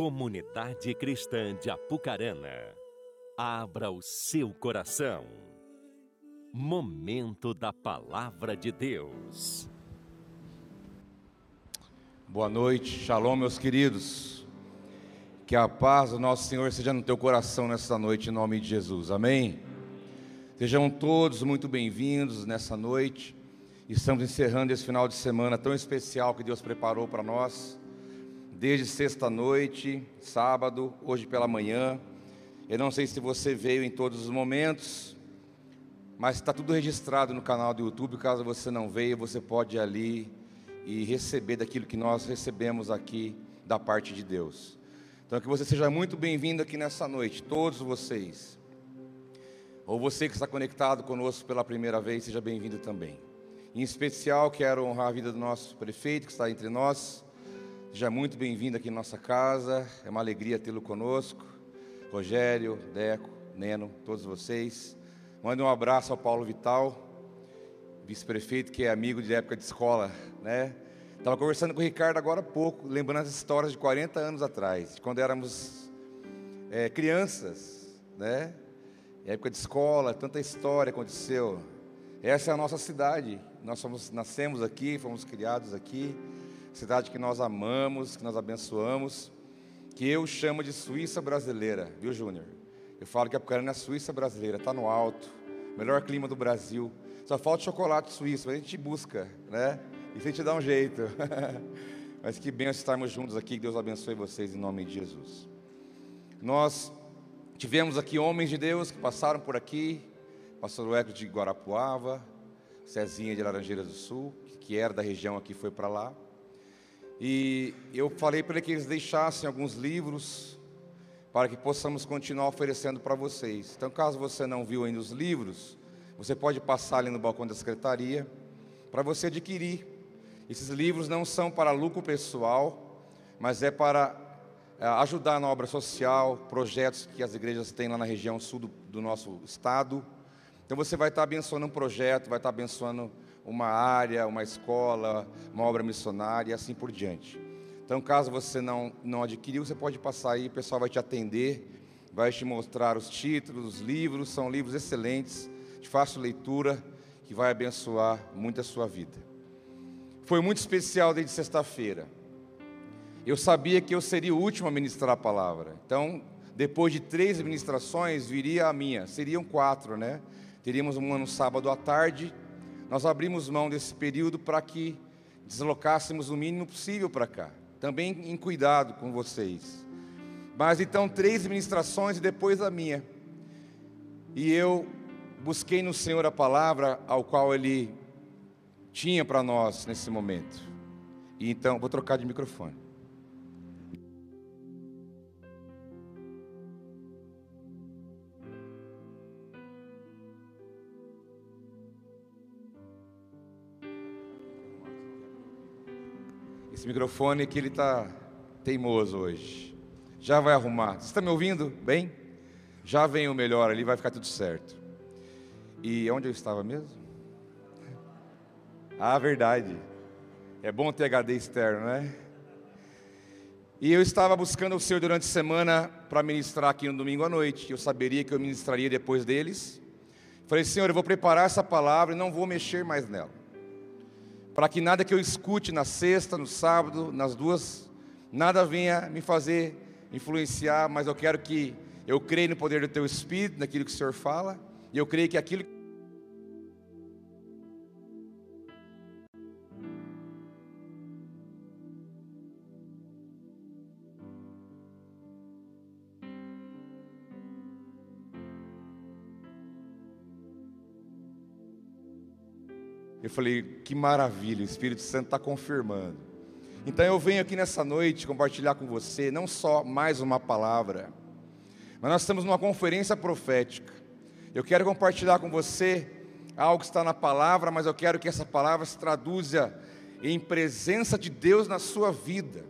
Comunidade Cristã de Apucarana, abra o seu coração. Momento da Palavra de Deus. Boa noite, shalom, meus queridos. Que a paz do nosso Senhor seja no teu coração nesta noite, em nome de Jesus, amém? Sejam todos muito bem-vindos nessa noite. Estamos encerrando esse final de semana tão especial que Deus preparou para nós desde sexta-noite, sábado, hoje pela manhã. Eu não sei se você veio em todos os momentos, mas está tudo registrado no canal do YouTube. Caso você não veio, você pode ir ali e receber daquilo que nós recebemos aqui da parte de Deus. Então, que você seja muito bem-vindo aqui nessa noite, todos vocês. Ou você que está conectado conosco pela primeira vez, seja bem-vindo também. Em especial, quero honrar a vida do nosso prefeito que está entre nós Seja muito bem-vindo aqui em nossa casa, é uma alegria tê-lo conosco. Rogério, Deco, Neno, todos vocês. Mande um abraço ao Paulo Vital, vice-prefeito, que é amigo de época de escola, né? Estava conversando com o Ricardo agora há pouco, lembrando as histórias de 40 anos atrás, de quando éramos é, crianças, né? Época de escola, tanta história aconteceu. Essa é a nossa cidade. Nós somos, nascemos aqui, fomos criados aqui cidade que nós amamos, que nós abençoamos, que eu chamo de Suíça brasileira, viu, Júnior? Eu falo que a Apucarana é a Suíça brasileira, está no alto, melhor clima do Brasil. Só falta chocolate suíço, mas a gente busca, né? E a gente dá um jeito. mas que bem estarmos juntos aqui, que Deus abençoe vocês em nome de Jesus. Nós tivemos aqui homens de Deus que passaram por aqui, pastor Eco de Guarapuava, Cezinha de Laranjeiras do Sul, que era da região aqui, foi para lá. E eu falei para que eles deixassem alguns livros para que possamos continuar oferecendo para vocês. Então, caso você não viu ainda os livros, você pode passar ali no balcão da secretaria para você adquirir. Esses livros não são para lucro pessoal, mas é para é, ajudar na obra social, projetos que as igrejas têm lá na região sul do, do nosso estado. Então você vai estar abençoando um projeto, vai estar abençoando uma área, uma escola, uma obra missionária e assim por diante. Então, caso você não, não adquiriu, você pode passar aí, o pessoal vai te atender, vai te mostrar os títulos, os livros, são livros excelentes, de fácil leitura, que vai abençoar muito a sua vida. Foi muito especial desde sexta-feira. Eu sabia que eu seria o último a ministrar a palavra. Então, depois de três ministrações, viria a minha. Seriam quatro, né? Teríamos uma no sábado à tarde, nós abrimos mão desse período para que deslocássemos o mínimo possível para cá, também em cuidado com vocês. Mas então, três ministrações e depois a minha. E eu busquei no Senhor a palavra ao qual Ele tinha para nós nesse momento. E então, vou trocar de microfone. Esse microfone que ele está teimoso hoje. Já vai arrumar. Você está me ouvindo bem? Já vem o melhor ali, vai ficar tudo certo. E onde eu estava mesmo? Ah, verdade. É bom ter HD externo, né? E eu estava buscando o Senhor durante a semana para ministrar aqui no domingo à noite. Eu saberia que eu ministraria depois deles. Falei, Senhor, eu vou preparar essa palavra e não vou mexer mais nela para que nada que eu escute na sexta, no sábado, nas duas, nada venha me fazer influenciar, mas eu quero que eu creia no poder do teu Espírito, naquilo que o Senhor fala, e eu creio que aquilo Eu falei, que maravilha, o Espírito Santo está confirmando. Então eu venho aqui nessa noite compartilhar com você não só mais uma palavra, mas nós estamos numa conferência profética. Eu quero compartilhar com você algo que está na palavra, mas eu quero que essa palavra se traduza em presença de Deus na sua vida,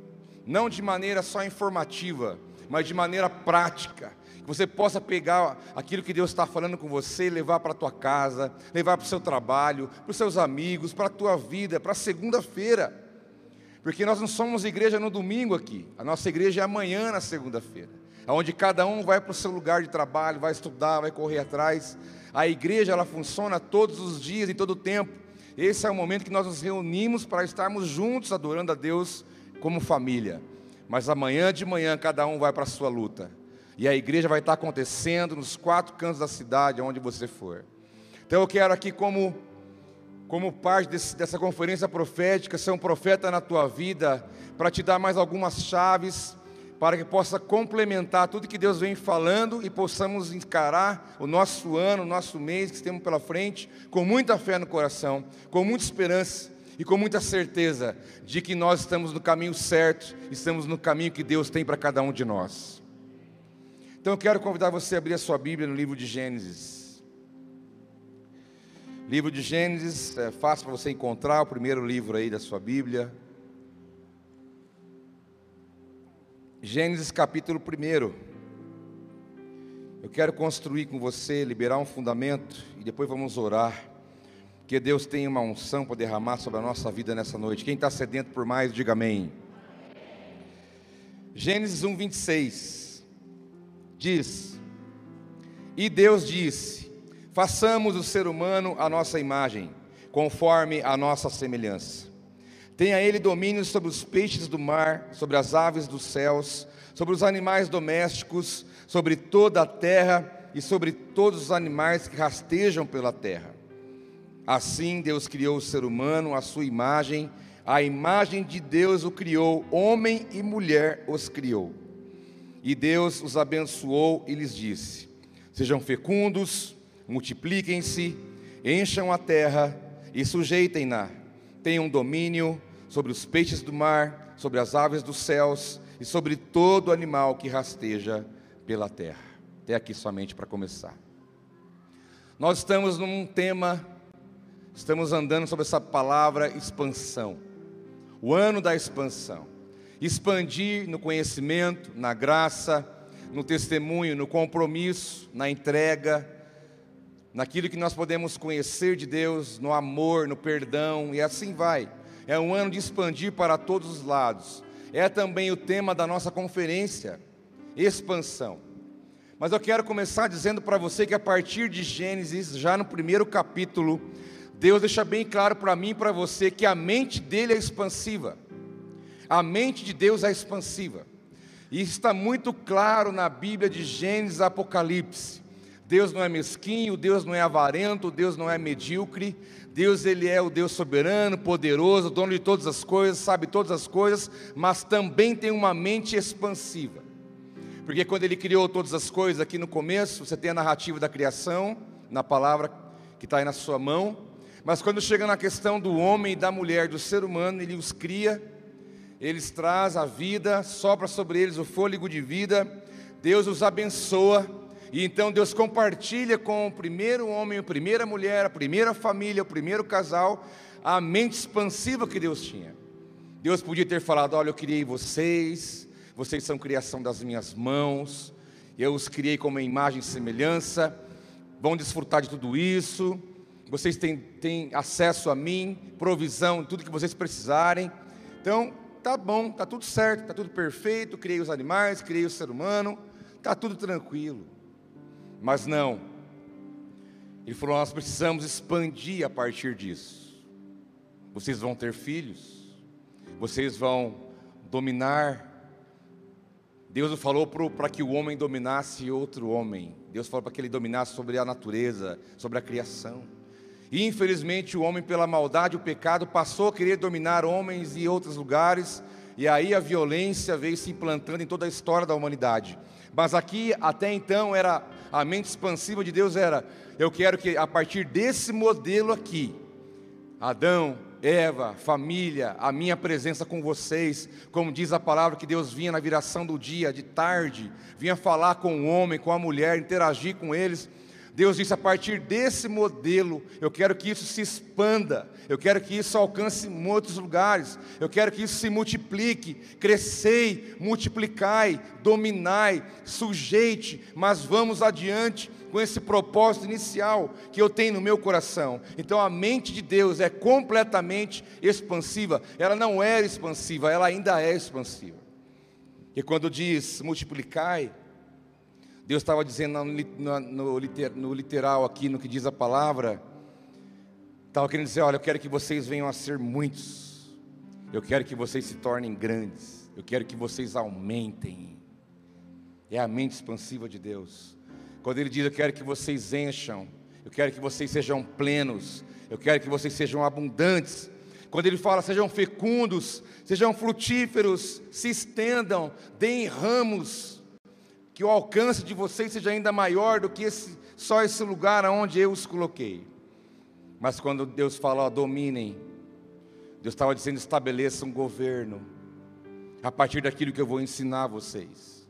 não de maneira só informativa, mas de maneira prática, você possa pegar aquilo que Deus está falando com você e levar para a tua casa, levar para o seu trabalho, para os seus amigos, para a tua vida, para segunda-feira. Porque nós não somos igreja no domingo aqui, a nossa igreja é amanhã, na segunda-feira, onde cada um vai para o seu lugar de trabalho, vai estudar, vai correr atrás. A igreja ela funciona todos os dias e todo o tempo. Esse é o momento que nós nos reunimos para estarmos juntos adorando a Deus como família. Mas amanhã de manhã cada um vai para a sua luta. E a igreja vai estar acontecendo nos quatro cantos da cidade, onde você for. Então eu quero aqui, como, como parte desse, dessa conferência profética, ser um profeta na tua vida, para te dar mais algumas chaves, para que possa complementar tudo que Deus vem falando e possamos encarar o nosso ano, o nosso mês que temos pela frente, com muita fé no coração, com muita esperança e com muita certeza de que nós estamos no caminho certo, estamos no caminho que Deus tem para cada um de nós. Então eu quero convidar você a abrir a sua Bíblia no livro de Gênesis. Livro de Gênesis, é fácil para você encontrar o primeiro livro aí da sua Bíblia. Gênesis capítulo 1. Eu quero construir com você, liberar um fundamento e depois vamos orar. Que Deus tenha uma unção para derramar sobre a nossa vida nessa noite. Quem está sedento por mais, diga amém. Gênesis 1, 26 diz: E Deus disse: Façamos o ser humano a nossa imagem, conforme a nossa semelhança. Tenha ele domínio sobre os peixes do mar, sobre as aves dos céus, sobre os animais domésticos, sobre toda a terra e sobre todos os animais que rastejam pela terra. Assim Deus criou o ser humano à sua imagem, a imagem de Deus o criou, homem e mulher os criou. E Deus os abençoou e lhes disse: Sejam fecundos, multipliquem-se, encham a terra e sujeitem-na. Tenham domínio sobre os peixes do mar, sobre as aves dos céus e sobre todo animal que rasteja pela terra. Até aqui somente para começar. Nós estamos num tema, estamos andando sobre essa palavra expansão. O ano da expansão expandir no conhecimento, na graça, no testemunho, no compromisso, na entrega, naquilo que nós podemos conhecer de Deus, no amor, no perdão, e assim vai. É um ano de expandir para todos os lados. É também o tema da nossa conferência, expansão. Mas eu quero começar dizendo para você que a partir de Gênesis, já no primeiro capítulo, Deus deixa bem claro para mim e para você que a mente dele é expansiva. A mente de Deus é expansiva. E está muito claro na Bíblia de Gênesis e Apocalipse. Deus não é mesquinho, Deus não é avarento, Deus não é medíocre. Deus ele é o Deus soberano, poderoso, dono de todas as coisas, sabe todas as coisas, mas também tem uma mente expansiva. Porque quando ele criou todas as coisas aqui no começo, você tem a narrativa da criação, na palavra que está aí na sua mão, mas quando chega na questão do homem e da mulher, do ser humano, ele os cria eles traz a vida, sopra sobre eles o fôlego de vida, Deus os abençoa, e então Deus compartilha com o primeiro homem, a primeira mulher, a primeira família, o primeiro casal, a mente expansiva que Deus tinha. Deus podia ter falado: Olha, eu criei vocês, vocês são criação das minhas mãos, eu os criei como imagem e semelhança, vão desfrutar de tudo isso, vocês têm, têm acesso a mim, provisão, tudo que vocês precisarem. Então, tá bom, tá tudo certo, tá tudo perfeito, criei os animais, criei o ser humano, tá tudo tranquilo. Mas não. Ele falou: nós precisamos expandir a partir disso. Vocês vão ter filhos, vocês vão dominar. Deus falou para que o homem dominasse outro homem. Deus falou para que ele dominasse sobre a natureza, sobre a criação. E infelizmente o homem, pela maldade, o pecado, passou a querer dominar homens e outros lugares, e aí a violência veio se implantando em toda a história da humanidade. Mas aqui, até então, era a mente expansiva de Deus era: eu quero que a partir desse modelo aqui, Adão, Eva, família, a minha presença com vocês, como diz a palavra que Deus vinha na viração do dia, de tarde, vinha falar com o homem, com a mulher, interagir com eles Deus disse: a partir desse modelo, eu quero que isso se expanda, eu quero que isso alcance muitos lugares, eu quero que isso se multiplique, crescei, multiplicai, dominai, sujeite, mas vamos adiante com esse propósito inicial que eu tenho no meu coração. Então a mente de Deus é completamente expansiva, ela não era expansiva, ela ainda é expansiva. E quando diz multiplicai, Deus estava dizendo no, no, no, literal aqui, no que diz a palavra, estava querendo dizer: olha, eu quero que vocês venham a ser muitos, eu quero que vocês se tornem grandes, eu quero que vocês aumentem. É a mente expansiva de Deus. Quando Ele diz: eu quero que vocês encham, eu quero que vocês sejam plenos, eu quero que vocês sejam abundantes. Quando Ele fala: sejam fecundos, sejam frutíferos, se estendam, deem ramos que o alcance de vocês seja ainda maior do que esse, só esse lugar aonde eu os coloquei. Mas quando Deus fala, dominem, Deus estava dizendo, estabeleça um governo, a partir daquilo que eu vou ensinar a vocês.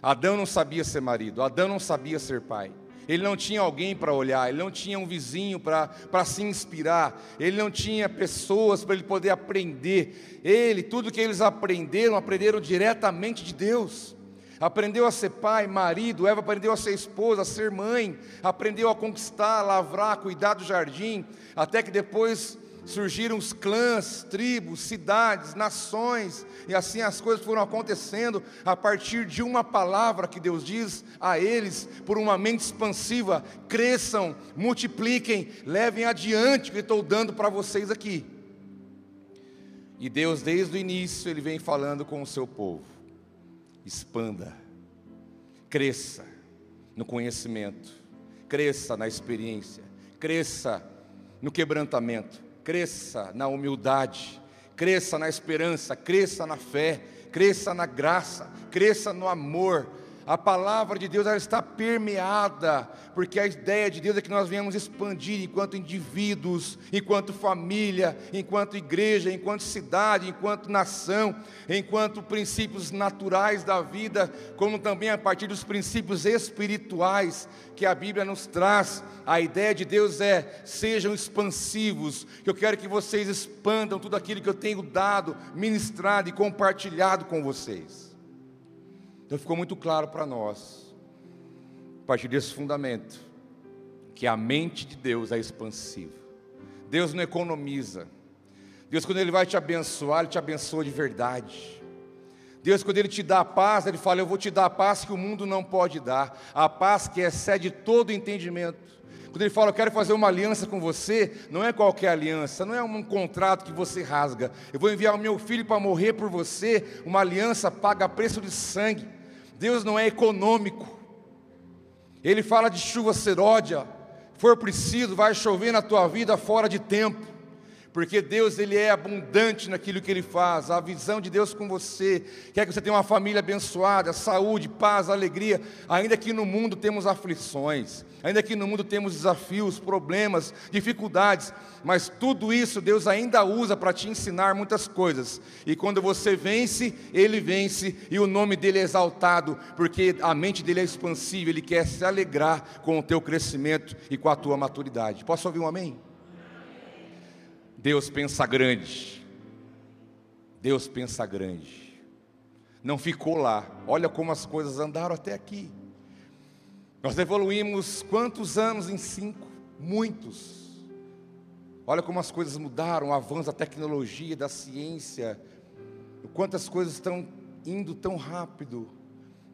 Adão não sabia ser marido, Adão não sabia ser pai. Ele não tinha alguém para olhar, ele não tinha um vizinho para se inspirar, ele não tinha pessoas para ele poder aprender. Ele, tudo que eles aprenderam, aprenderam diretamente de Deus aprendeu a ser pai, marido, Eva aprendeu a ser esposa, a ser mãe, aprendeu a conquistar, lavrar, cuidar do jardim, até que depois surgiram os clãs, tribos, cidades, nações, e assim as coisas foram acontecendo a partir de uma palavra que Deus diz a eles, por uma mente expansiva: cresçam, multipliquem, levem adiante o que estou dando para vocês aqui. E Deus, desde o início, Ele vem falando com o seu povo expanda, cresça no conhecimento, cresça na experiência, cresça no quebrantamento, cresça na humildade, cresça na esperança, cresça na fé, cresça na graça, cresça no amor, a palavra de Deus ela está permeada, porque a ideia de Deus é que nós venhamos expandir enquanto indivíduos, enquanto família, enquanto igreja, enquanto cidade, enquanto nação, enquanto princípios naturais da vida, como também a partir dos princípios espirituais que a Bíblia nos traz. A ideia de Deus é: sejam expansivos, que eu quero que vocês expandam tudo aquilo que eu tenho dado, ministrado e compartilhado com vocês. Então ficou muito claro para nós, a partir desse fundamento, que a mente de Deus é expansiva. Deus não economiza. Deus, quando Ele vai te abençoar, Ele te abençoa de verdade. Deus, quando Ele te dá a paz, Ele fala: Eu vou te dar a paz que o mundo não pode dar, a paz que excede todo entendimento. Quando Ele fala: Eu quero fazer uma aliança com você, não é qualquer aliança, não é um contrato que você rasga. Eu vou enviar o meu filho para morrer por você, uma aliança paga preço de sangue. Deus não é econômico. Ele fala de chuva seródia, for preciso, vai chover na tua vida fora de tempo porque Deus ele é abundante naquilo que ele faz. A visão de Deus com você quer que você tenha uma família abençoada, saúde, paz, alegria, ainda que no mundo temos aflições, ainda que no mundo temos desafios, problemas, dificuldades, mas tudo isso Deus ainda usa para te ensinar muitas coisas. E quando você vence, ele vence e o nome dele é exaltado, porque a mente dele é expansiva, ele quer se alegrar com o teu crescimento e com a tua maturidade. Posso ouvir um amém? Deus pensa grande. Deus pensa grande. Não ficou lá. Olha como as coisas andaram até aqui. Nós evoluímos quantos anos em cinco? Muitos. Olha como as coisas mudaram, o avanço da tecnologia, da ciência, quantas coisas estão indo tão rápido.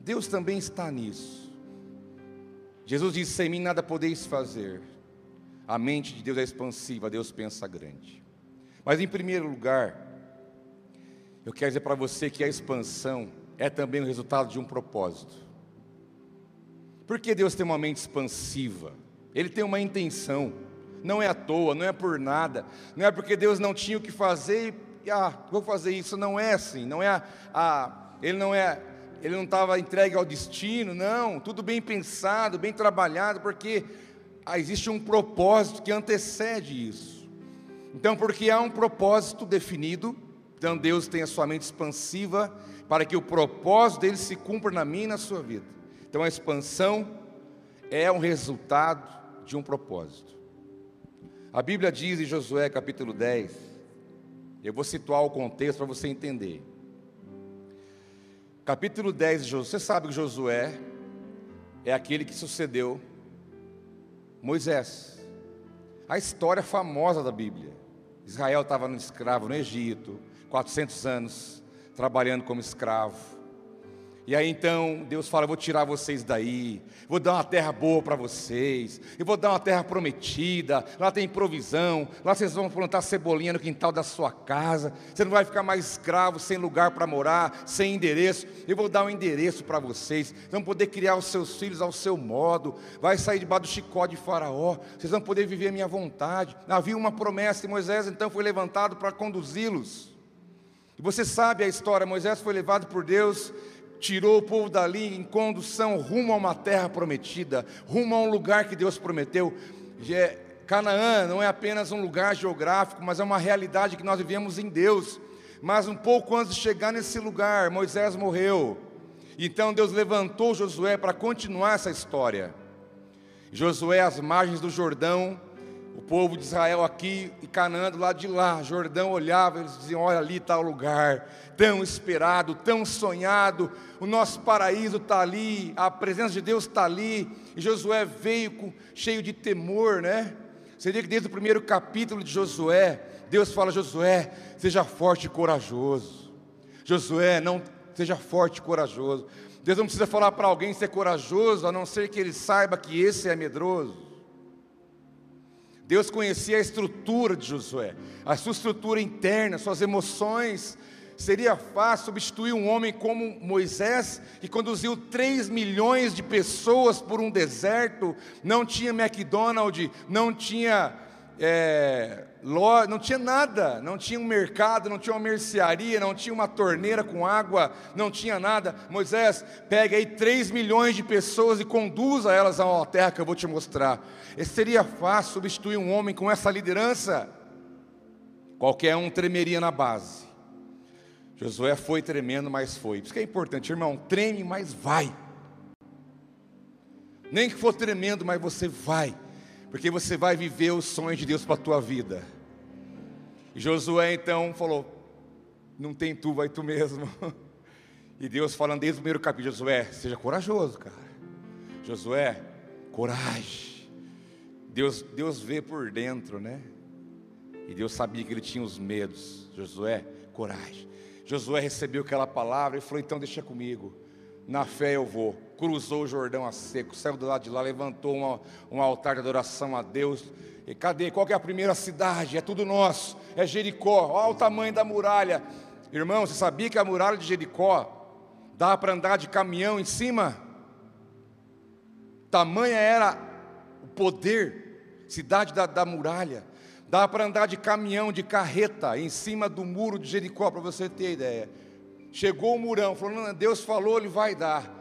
Deus também está nisso. Jesus disse: Sem mim nada podeis fazer. A mente de Deus é expansiva, Deus pensa grande. Mas em primeiro lugar, eu quero dizer para você que a expansão é também o resultado de um propósito. Por que Deus tem uma mente expansiva? Ele tem uma intenção. Não é à toa, não é por nada. Não é porque Deus não tinha o que fazer e ah, vou fazer isso. Não é assim. Não é a, a ele não é ele não estava entregue ao destino, não, tudo bem pensado, bem trabalhado, porque existe um propósito que antecede isso. Então, porque há um propósito definido, então Deus tem a sua mente expansiva para que o propósito dele se cumpra na minha e na sua vida. Então, a expansão é um resultado de um propósito. A Bíblia diz em Josué capítulo 10, eu vou situar o contexto para você entender. Capítulo 10 de Josué, você sabe que Josué é aquele que sucedeu Moisés. A história famosa da Bíblia. Israel estava no escravo no Egito, 400 anos trabalhando como escravo. E aí então Deus fala: vou tirar vocês daí, vou dar uma terra boa para vocês, eu vou dar uma terra prometida, lá tem provisão, lá vocês vão plantar cebolinha no quintal da sua casa, você não vai ficar mais escravo, sem lugar para morar, sem endereço. Eu vou dar um endereço para vocês, vocês vão poder criar os seus filhos ao seu modo, vai sair debaixo do chicote de Faraó, vocês vão poder viver a minha vontade. Havia uma promessa e Moisés então foi levantado para conduzi-los. E você sabe a história: Moisés foi levado por Deus tirou o povo dali em condução rumo a uma terra prometida, rumo a um lugar que Deus prometeu. É, Canaã não é apenas um lugar geográfico, mas é uma realidade que nós vivemos em Deus. Mas um pouco antes de chegar nesse lugar, Moisés morreu. Então Deus levantou Josué para continuar essa história. Josué, às margens do Jordão, o povo de Israel aqui e Canaã do lado de lá, Jordão olhava, eles diziam: Olha ali está o lugar, tão esperado, tão sonhado, o nosso paraíso está ali, a presença de Deus está ali. E Josué veio cheio de temor, né? Você vê que desde o primeiro capítulo de Josué, Deus fala: Josué, seja forte e corajoso. Josué, não seja forte e corajoso. Deus não precisa falar para alguém ser corajoso, a não ser que ele saiba que esse é medroso. Deus conhecia a estrutura de Josué, a sua estrutura interna, suas emoções. Seria fácil substituir um homem como Moisés, que conduziu 3 milhões de pessoas por um deserto, não tinha McDonald's, não tinha é, não tinha nada, não tinha um mercado, não tinha uma mercearia, não tinha uma torneira com água, não tinha nada. Moisés, pega aí 3 milhões de pessoas e conduza elas a uma terra que eu vou te mostrar. E seria fácil substituir um homem com essa liderança? Qualquer um tremeria na base. Josué foi tremendo, mas foi. Isso que é importante, irmão. Treme, mas vai. Nem que for tremendo, mas você vai porque você vai viver os sonhos de Deus para a tua vida. E Josué então falou: Não tem tu, vai tu mesmo. E Deus falando desde o primeiro capítulo: Josué, seja corajoso, cara. Josué, coragem. Deus, Deus vê por dentro, né? E Deus sabia que ele tinha os medos. Josué, coragem. Josué recebeu aquela palavra e falou: Então deixa comigo na fé eu vou. Cruzou o Jordão a seco, saiu do lado de lá, levantou uma, um altar de adoração a Deus. E cadê? Qual é a primeira cidade? É tudo nosso. É Jericó. Olha o tamanho da muralha. Irmão, você sabia que a muralha de Jericó dá para andar de caminhão em cima? Tamanha era o poder, cidade da, da muralha. Dá para andar de caminhão, de carreta, em cima do muro de Jericó, para você ter ideia. Chegou o murão, falou: não, Deus falou, ele vai dar.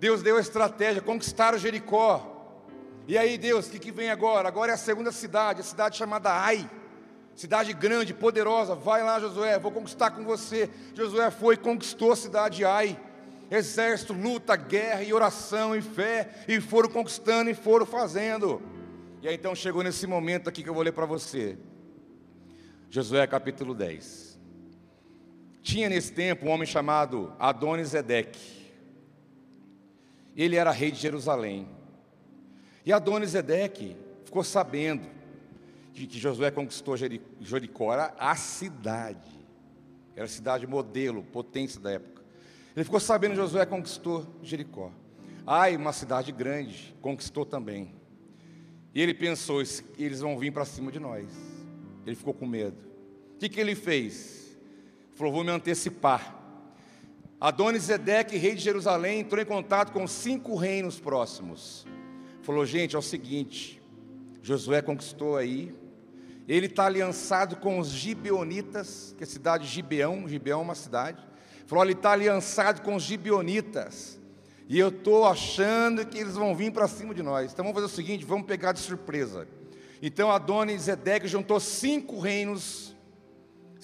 Deus deu a estratégia, conquistaram Jericó. E aí, Deus, o que, que vem agora? Agora é a segunda cidade, a cidade chamada Ai. Cidade grande, poderosa. Vai lá, Josué, vou conquistar com você. Josué foi e conquistou a cidade de Ai. Exército, luta, guerra e oração e fé. E foram conquistando e foram fazendo. E aí então chegou nesse momento aqui que eu vou ler para você. Josué capítulo 10. Tinha nesse tempo um homem chamado Adonisedeque. Ele era rei de Jerusalém. E Adonisedeque ficou sabendo de que Josué conquistou Jericó, era a cidade. Era a cidade modelo, potência da época. Ele ficou sabendo que Josué conquistou Jericó. Ai, uma cidade grande, conquistou também. E ele pensou, eles vão vir para cima de nós. Ele ficou com medo. O que, que ele fez? Falou, vou me antecipar. Adonisedeque, rei de Jerusalém, entrou em contato com cinco reinos próximos. Falou, gente, é o seguinte: Josué conquistou aí, ele está aliançado com os gibeonitas, que é a cidade de Gibeão, Gibeão é uma cidade. Falou, ele está aliançado com os gibeonitas. E eu estou achando que eles vão vir para cima de nós. Então vamos fazer o seguinte: vamos pegar de surpresa. Então Adonisedeque juntou cinco reinos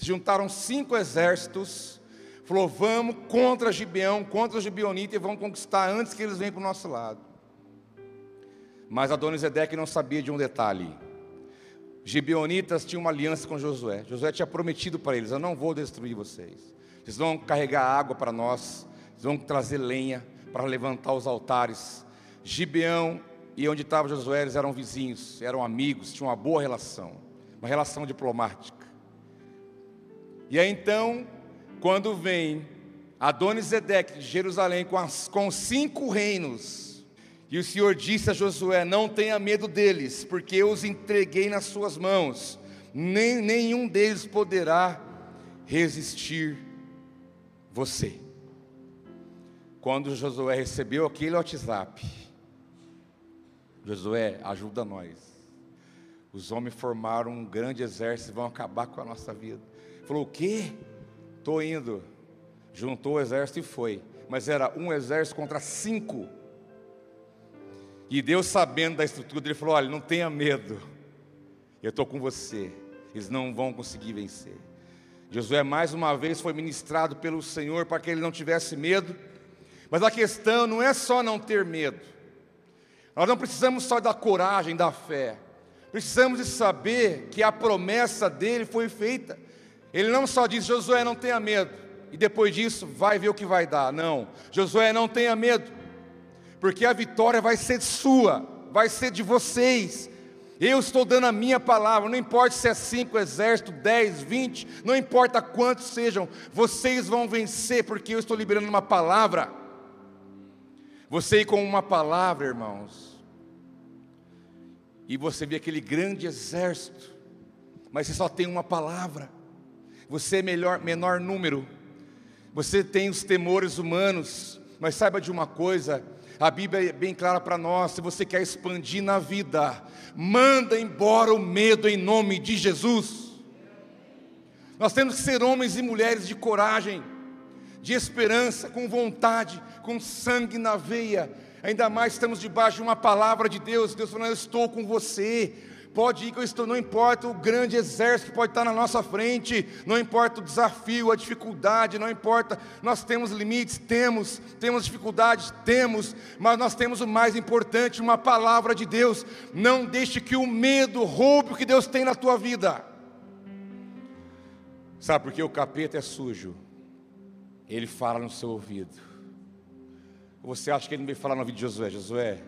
se juntaram cinco exércitos, falou: vamos contra Gibeão, contra os gibeonitas e vamos conquistar antes que eles venham para o nosso lado. Mas Adonisedeque não sabia de um detalhe. Gibeonitas tinham uma aliança com Josué. Josué tinha prometido para eles: Eu não vou destruir vocês. Vocês vão carregar água para nós, vocês vão trazer lenha para levantar os altares. Gibeão e onde estava Josué, eles eram vizinhos, eram amigos, tinham uma boa relação, uma relação diplomática. E aí então, quando vem Adonisedeque de Jerusalém com, as, com cinco reinos, e o Senhor disse a Josué: Não tenha medo deles, porque eu os entreguei nas suas mãos, nem, nenhum deles poderá resistir você. Quando Josué recebeu aquele WhatsApp, Josué, ajuda nós. Os homens formaram um grande exército e vão acabar com a nossa vida. Falou, o quê? Estou indo. Juntou o exército e foi. Mas era um exército contra cinco. E Deus, sabendo da estrutura, ele falou: olha, não tenha medo. Eu estou com você. Eles não vão conseguir vencer. Josué mais uma vez foi ministrado pelo Senhor para que ele não tivesse medo. Mas a questão não é só não ter medo. Nós não precisamos só da coragem, da fé. Precisamos de saber que a promessa dele foi feita. Ele não só disse, Josué, não tenha medo, e depois disso vai ver o que vai dar. Não, Josué, não tenha medo, porque a vitória vai ser sua, vai ser de vocês. Eu estou dando a minha palavra, não importa se é cinco exércitos, dez, vinte, não importa quantos sejam, vocês vão vencer, porque eu estou liberando uma palavra. Você ir com uma palavra, irmãos, e você vê aquele grande exército, mas você só tem uma palavra, você é melhor, menor número, você tem os temores humanos, mas saiba de uma coisa, a Bíblia é bem clara para nós: se você quer expandir na vida, manda embora o medo em nome de Jesus. Nós temos que ser homens e mulheres de coragem, de esperança, com vontade, com sangue na veia. Ainda mais estamos debaixo de uma palavra de Deus. Deus falando: Eu estou com você. Pode ir que eu estou, não importa o grande exército que pode estar na nossa frente, não importa o desafio, a dificuldade, não importa, nós temos limites, temos, temos dificuldades, temos, mas nós temos o mais importante, uma palavra de Deus. Não deixe que o medo roube o que Deus tem na tua vida. Sabe por que o capeta é sujo? Ele fala no seu ouvido. Você acha que ele não veio falar no ouvido de Josué? Josué,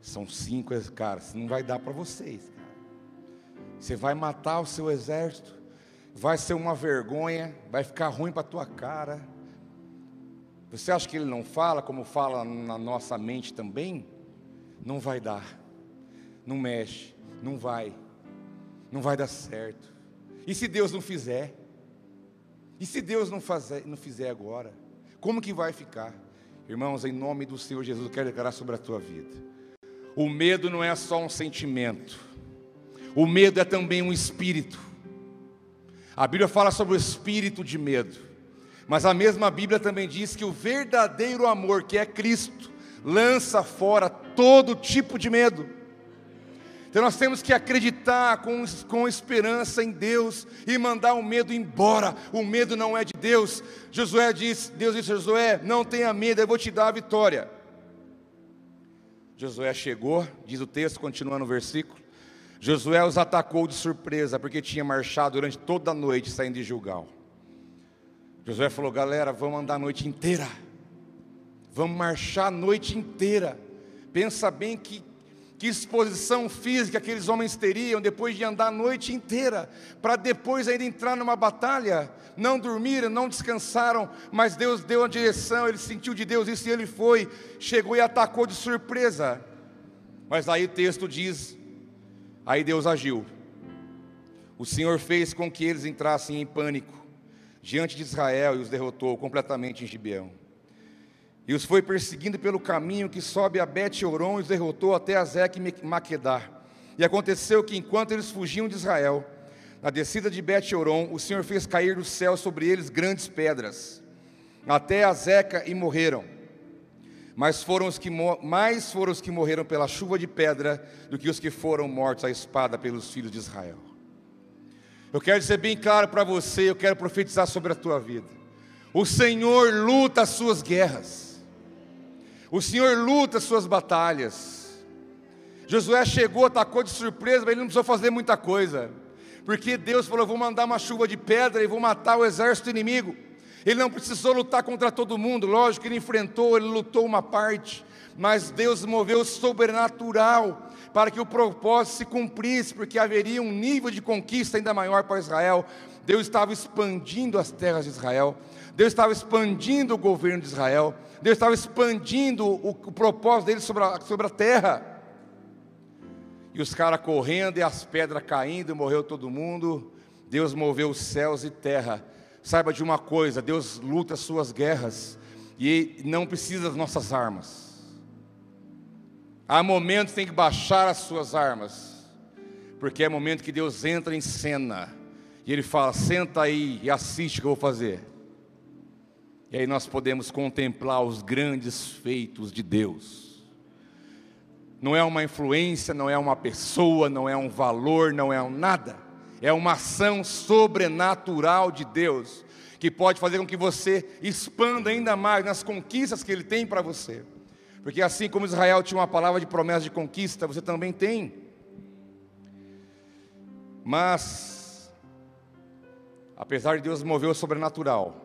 são cinco, cara, não vai dar para vocês, cara. Você vai matar o seu exército, vai ser uma vergonha, vai ficar ruim para a tua cara. Você acha que ele não fala como fala na nossa mente também? Não vai dar, não mexe, não vai, não vai dar certo. E se Deus não fizer? E se Deus não, fazer, não fizer agora? Como que vai ficar? Irmãos, em nome do Senhor Jesus, eu quero declarar sobre a tua vida. O medo não é só um sentimento, o medo é também um espírito. A Bíblia fala sobre o espírito de medo, mas a mesma Bíblia também diz que o verdadeiro amor, que é Cristo, lança fora todo tipo de medo. Então nós temos que acreditar com, com esperança em Deus e mandar o medo embora. O medo não é de Deus. Josué disse, Deus disse a Josué: não tenha medo, eu vou te dar a vitória. Josué chegou, diz o texto, continuando o versículo. Josué os atacou de surpresa, porque tinha marchado durante toda a noite saindo de Gilgal. Josué falou: galera, vamos andar a noite inteira. Vamos marchar a noite inteira. Pensa bem que que exposição física aqueles homens teriam depois de andar a noite inteira, para depois ainda entrar numa batalha, não dormiram, não descansaram, mas Deus deu a direção, ele sentiu de Deus isso e ele foi, chegou e atacou de surpresa. Mas aí o texto diz: aí Deus agiu. O Senhor fez com que eles entrassem em pânico diante de Israel e os derrotou completamente em Gibeão. E os foi perseguindo pelo caminho que sobe a Bet-Oron e os derrotou até e Maquedá. E aconteceu que enquanto eles fugiam de Israel, na descida de Bet-Oron, o Senhor fez cair do céu sobre eles grandes pedras, até Azeca e morreram. Mas foram os que mais foram os que morreram pela chuva de pedra do que os que foram mortos à espada pelos filhos de Israel. Eu quero dizer bem claro para você, eu quero profetizar sobre a tua vida. O Senhor luta as suas guerras. O Senhor luta as suas batalhas. Josué chegou, atacou de surpresa, mas ele não precisou fazer muita coisa. Porque Deus falou: vou mandar uma chuva de pedra e vou matar o exército inimigo. Ele não precisou lutar contra todo mundo, lógico que ele enfrentou, ele lutou uma parte, mas Deus moveu o sobrenatural para que o propósito se cumprisse, porque haveria um nível de conquista ainda maior para Israel. Deus estava expandindo as terras de Israel, Deus estava expandindo o governo de Israel, Deus estava expandindo o, o propósito dele sobre a, sobre a terra. E os caras correndo e as pedras caindo, morreu todo mundo. Deus moveu os céus e terra. Saiba de uma coisa: Deus luta as suas guerras e não precisa das nossas armas. Há momentos que tem que baixar as suas armas, porque é momento que Deus entra em cena e Ele fala: senta aí e assiste o que eu vou fazer. E aí nós podemos contemplar os grandes feitos de Deus. Não é uma influência, não é uma pessoa, não é um valor, não é um nada. É uma ação sobrenatural de Deus que pode fazer com que você expanda ainda mais nas conquistas que Ele tem para você. Porque assim como Israel tinha uma palavra de promessa de conquista, você também tem. Mas, apesar de Deus mover o sobrenatural,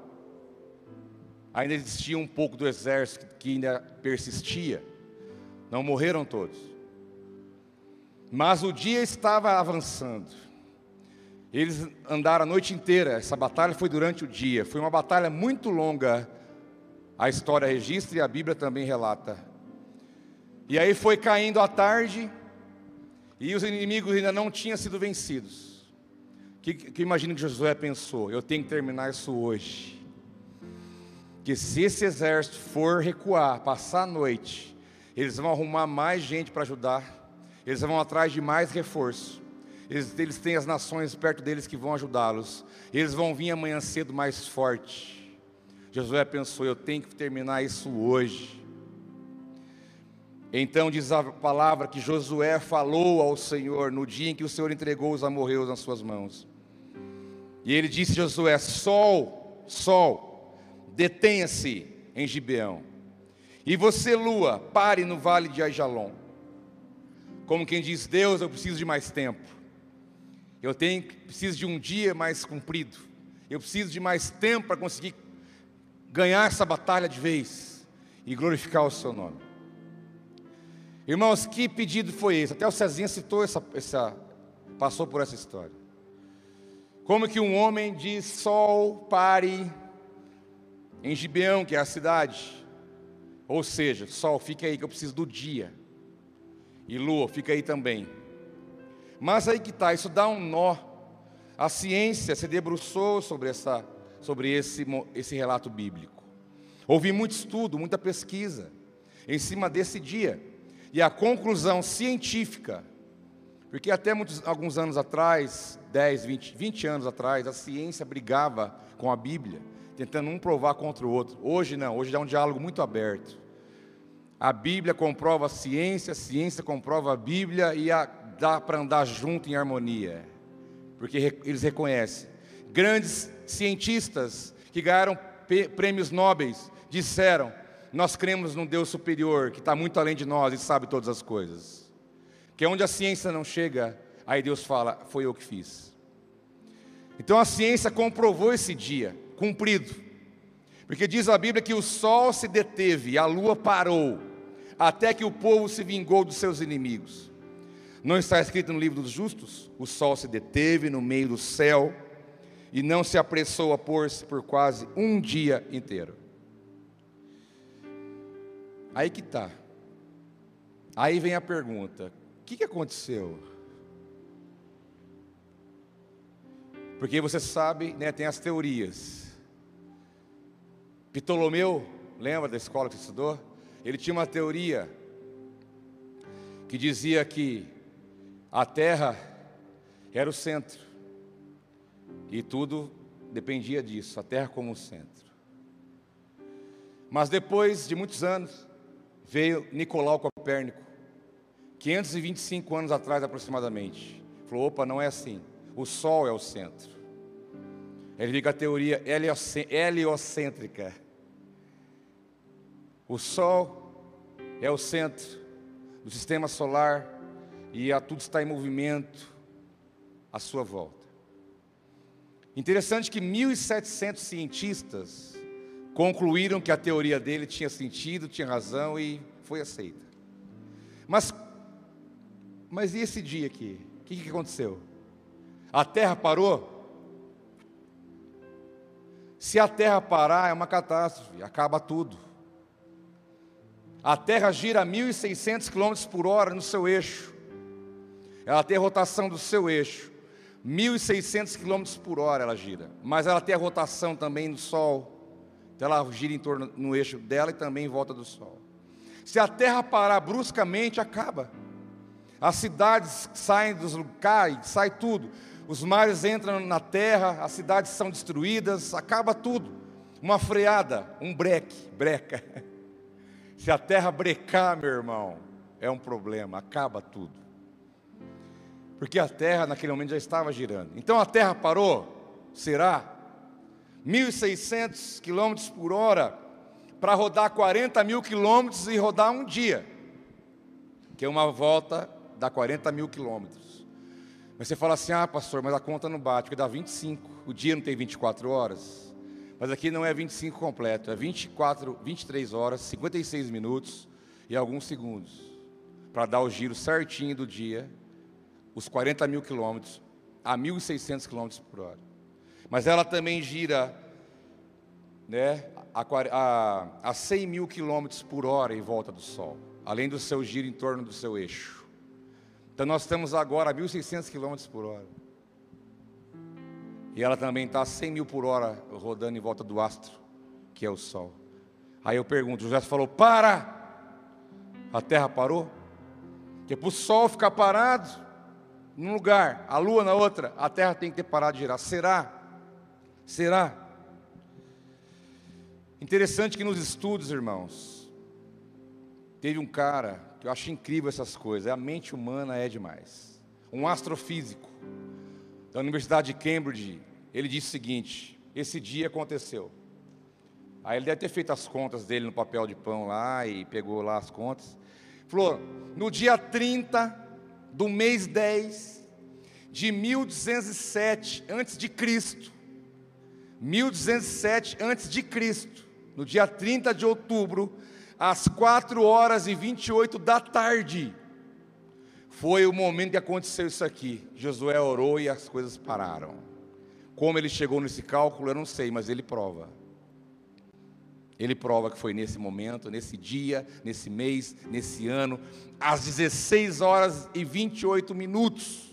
ainda existia um pouco do exército que ainda persistia. Não morreram todos. Mas o dia estava avançando. Eles andaram a noite inteira. Essa batalha foi durante o dia. Foi uma batalha muito longa. A história registra e a Bíblia também relata. E aí foi caindo a tarde, e os inimigos ainda não tinham sido vencidos. Que, que imagino que Josué pensou: eu tenho que terminar isso hoje. Que se esse exército for recuar, passar a noite, eles vão arrumar mais gente para ajudar, eles vão atrás de mais reforço. Eles, eles têm as nações perto deles que vão ajudá-los. Eles vão vir amanhã cedo mais forte. Josué pensou: eu tenho que terminar isso hoje. Então diz a palavra que Josué falou ao Senhor no dia em que o Senhor entregou os amorreus nas suas mãos. E ele disse Josué: Sol, sol, detenha-se em Gibeão. E você, lua, pare no vale de Aijalon. Como quem diz: Deus, eu preciso de mais tempo. Eu tenho, preciso de um dia mais comprido. Eu preciso de mais tempo para conseguir ganhar essa batalha de vez e glorificar o seu nome. Irmãos, que pedido foi esse? Até o Cezinha citou essa, essa, passou por essa história. Como que um homem diz: Sol, pare em Gibeão, que é a cidade. Ou seja, Sol, fica aí que eu preciso do dia. E Lua, fica aí também. Mas aí que está, isso dá um nó. A ciência se debruçou sobre, essa, sobre esse, esse relato bíblico. Houve muito estudo, muita pesquisa em cima desse dia. E a conclusão científica, porque até muitos, alguns anos atrás, 10, 20, 20 anos atrás, a ciência brigava com a Bíblia, tentando um provar contra o outro. Hoje não, hoje é um diálogo muito aberto. A Bíblia comprova a ciência, a ciência comprova a Bíblia e a, dá para andar junto em harmonia, porque eles reconhecem. Grandes cientistas que ganharam prêmios nobres disseram nós cremos num Deus superior que está muito além de nós e sabe todas as coisas. Que onde a ciência não chega, aí Deus fala: Foi eu que fiz. Então a ciência comprovou esse dia, cumprido. Porque diz a Bíblia que o sol se deteve, a lua parou, até que o povo se vingou dos seus inimigos. Não está escrito no livro dos justos? O sol se deteve no meio do céu e não se apressou a pôr-se por quase um dia inteiro. Aí que está. Aí vem a pergunta: o que, que aconteceu? Porque você sabe, né, tem as teorias. Ptolomeu, lembra da escola que estudou? Ele tinha uma teoria que dizia que a Terra era o centro e tudo dependia disso, a Terra como centro. Mas depois de muitos anos, veio Nicolau Copérnico, 525 anos atrás aproximadamente. Falou: opa, não é assim. O Sol é o centro. Ele fica a teoria heliocêntrica. O Sol é o centro do sistema solar e a tudo está em movimento à sua volta. Interessante que 1.700 cientistas concluíram que a teoria dele tinha sentido, tinha razão e foi aceita. Mas, mas e esse dia aqui? O que, que aconteceu? A Terra parou? Se a Terra parar, é uma catástrofe, acaba tudo. A Terra gira a 1.600 km por hora no seu eixo. Ela tem a rotação do seu eixo. 1.600 km por hora ela gira. Mas ela tem a rotação também do Sol. Então ela gira em torno no eixo dela e também em volta do Sol. Se a Terra parar bruscamente, acaba. As cidades saem dos lugares, sai tudo. Os mares entram na terra, as cidades são destruídas, acaba tudo. Uma freada, um breque, breca. Se a terra brecar, meu irmão, é um problema, acaba tudo. Porque a terra naquele momento já estava girando. Então a terra parou? Será? 1.600 quilômetros por hora para rodar 40 mil quilômetros e rodar um dia, que é uma volta dá 40 mil quilômetros. Mas você fala assim, ah pastor, mas a conta não bate, porque dá 25, o dia não tem 24 horas. Mas aqui não é 25 completo, é 24, 23 horas, 56 minutos e alguns segundos. Para dar o giro certinho do dia, os 40 mil quilômetros a 1.600 quilômetros por hora. Mas ela também gira né, a, a, a 100 mil quilômetros por hora em volta do Sol, além do seu giro em torno do seu eixo. Então nós estamos agora a 1.600 quilômetros por hora. E ela também está a 100 mil por hora rodando em volta do astro, que é o Sol. Aí eu pergunto, José falou, para! A Terra parou? Porque para o Sol ficar parado num lugar, a Lua na outra, a Terra tem que ter parado de girar. Será? Será? Interessante que nos estudos, irmãos, teve um cara eu acho incrível essas coisas, a mente humana é demais. Um astrofísico da Universidade de Cambridge, ele disse o seguinte: esse dia aconteceu. Aí ele deve ter feito as contas dele no papel de pão lá e pegou lá as contas. Falou: no dia 30 do mês 10 de 1207 antes de Cristo, 1207 antes de Cristo, no dia 30 de outubro, às 4 horas e 28 da tarde, foi o momento que aconteceu isso aqui. Josué orou e as coisas pararam. Como ele chegou nesse cálculo, eu não sei, mas ele prova. Ele prova que foi nesse momento, nesse dia, nesse mês, nesse ano, às 16 horas e 28 minutos.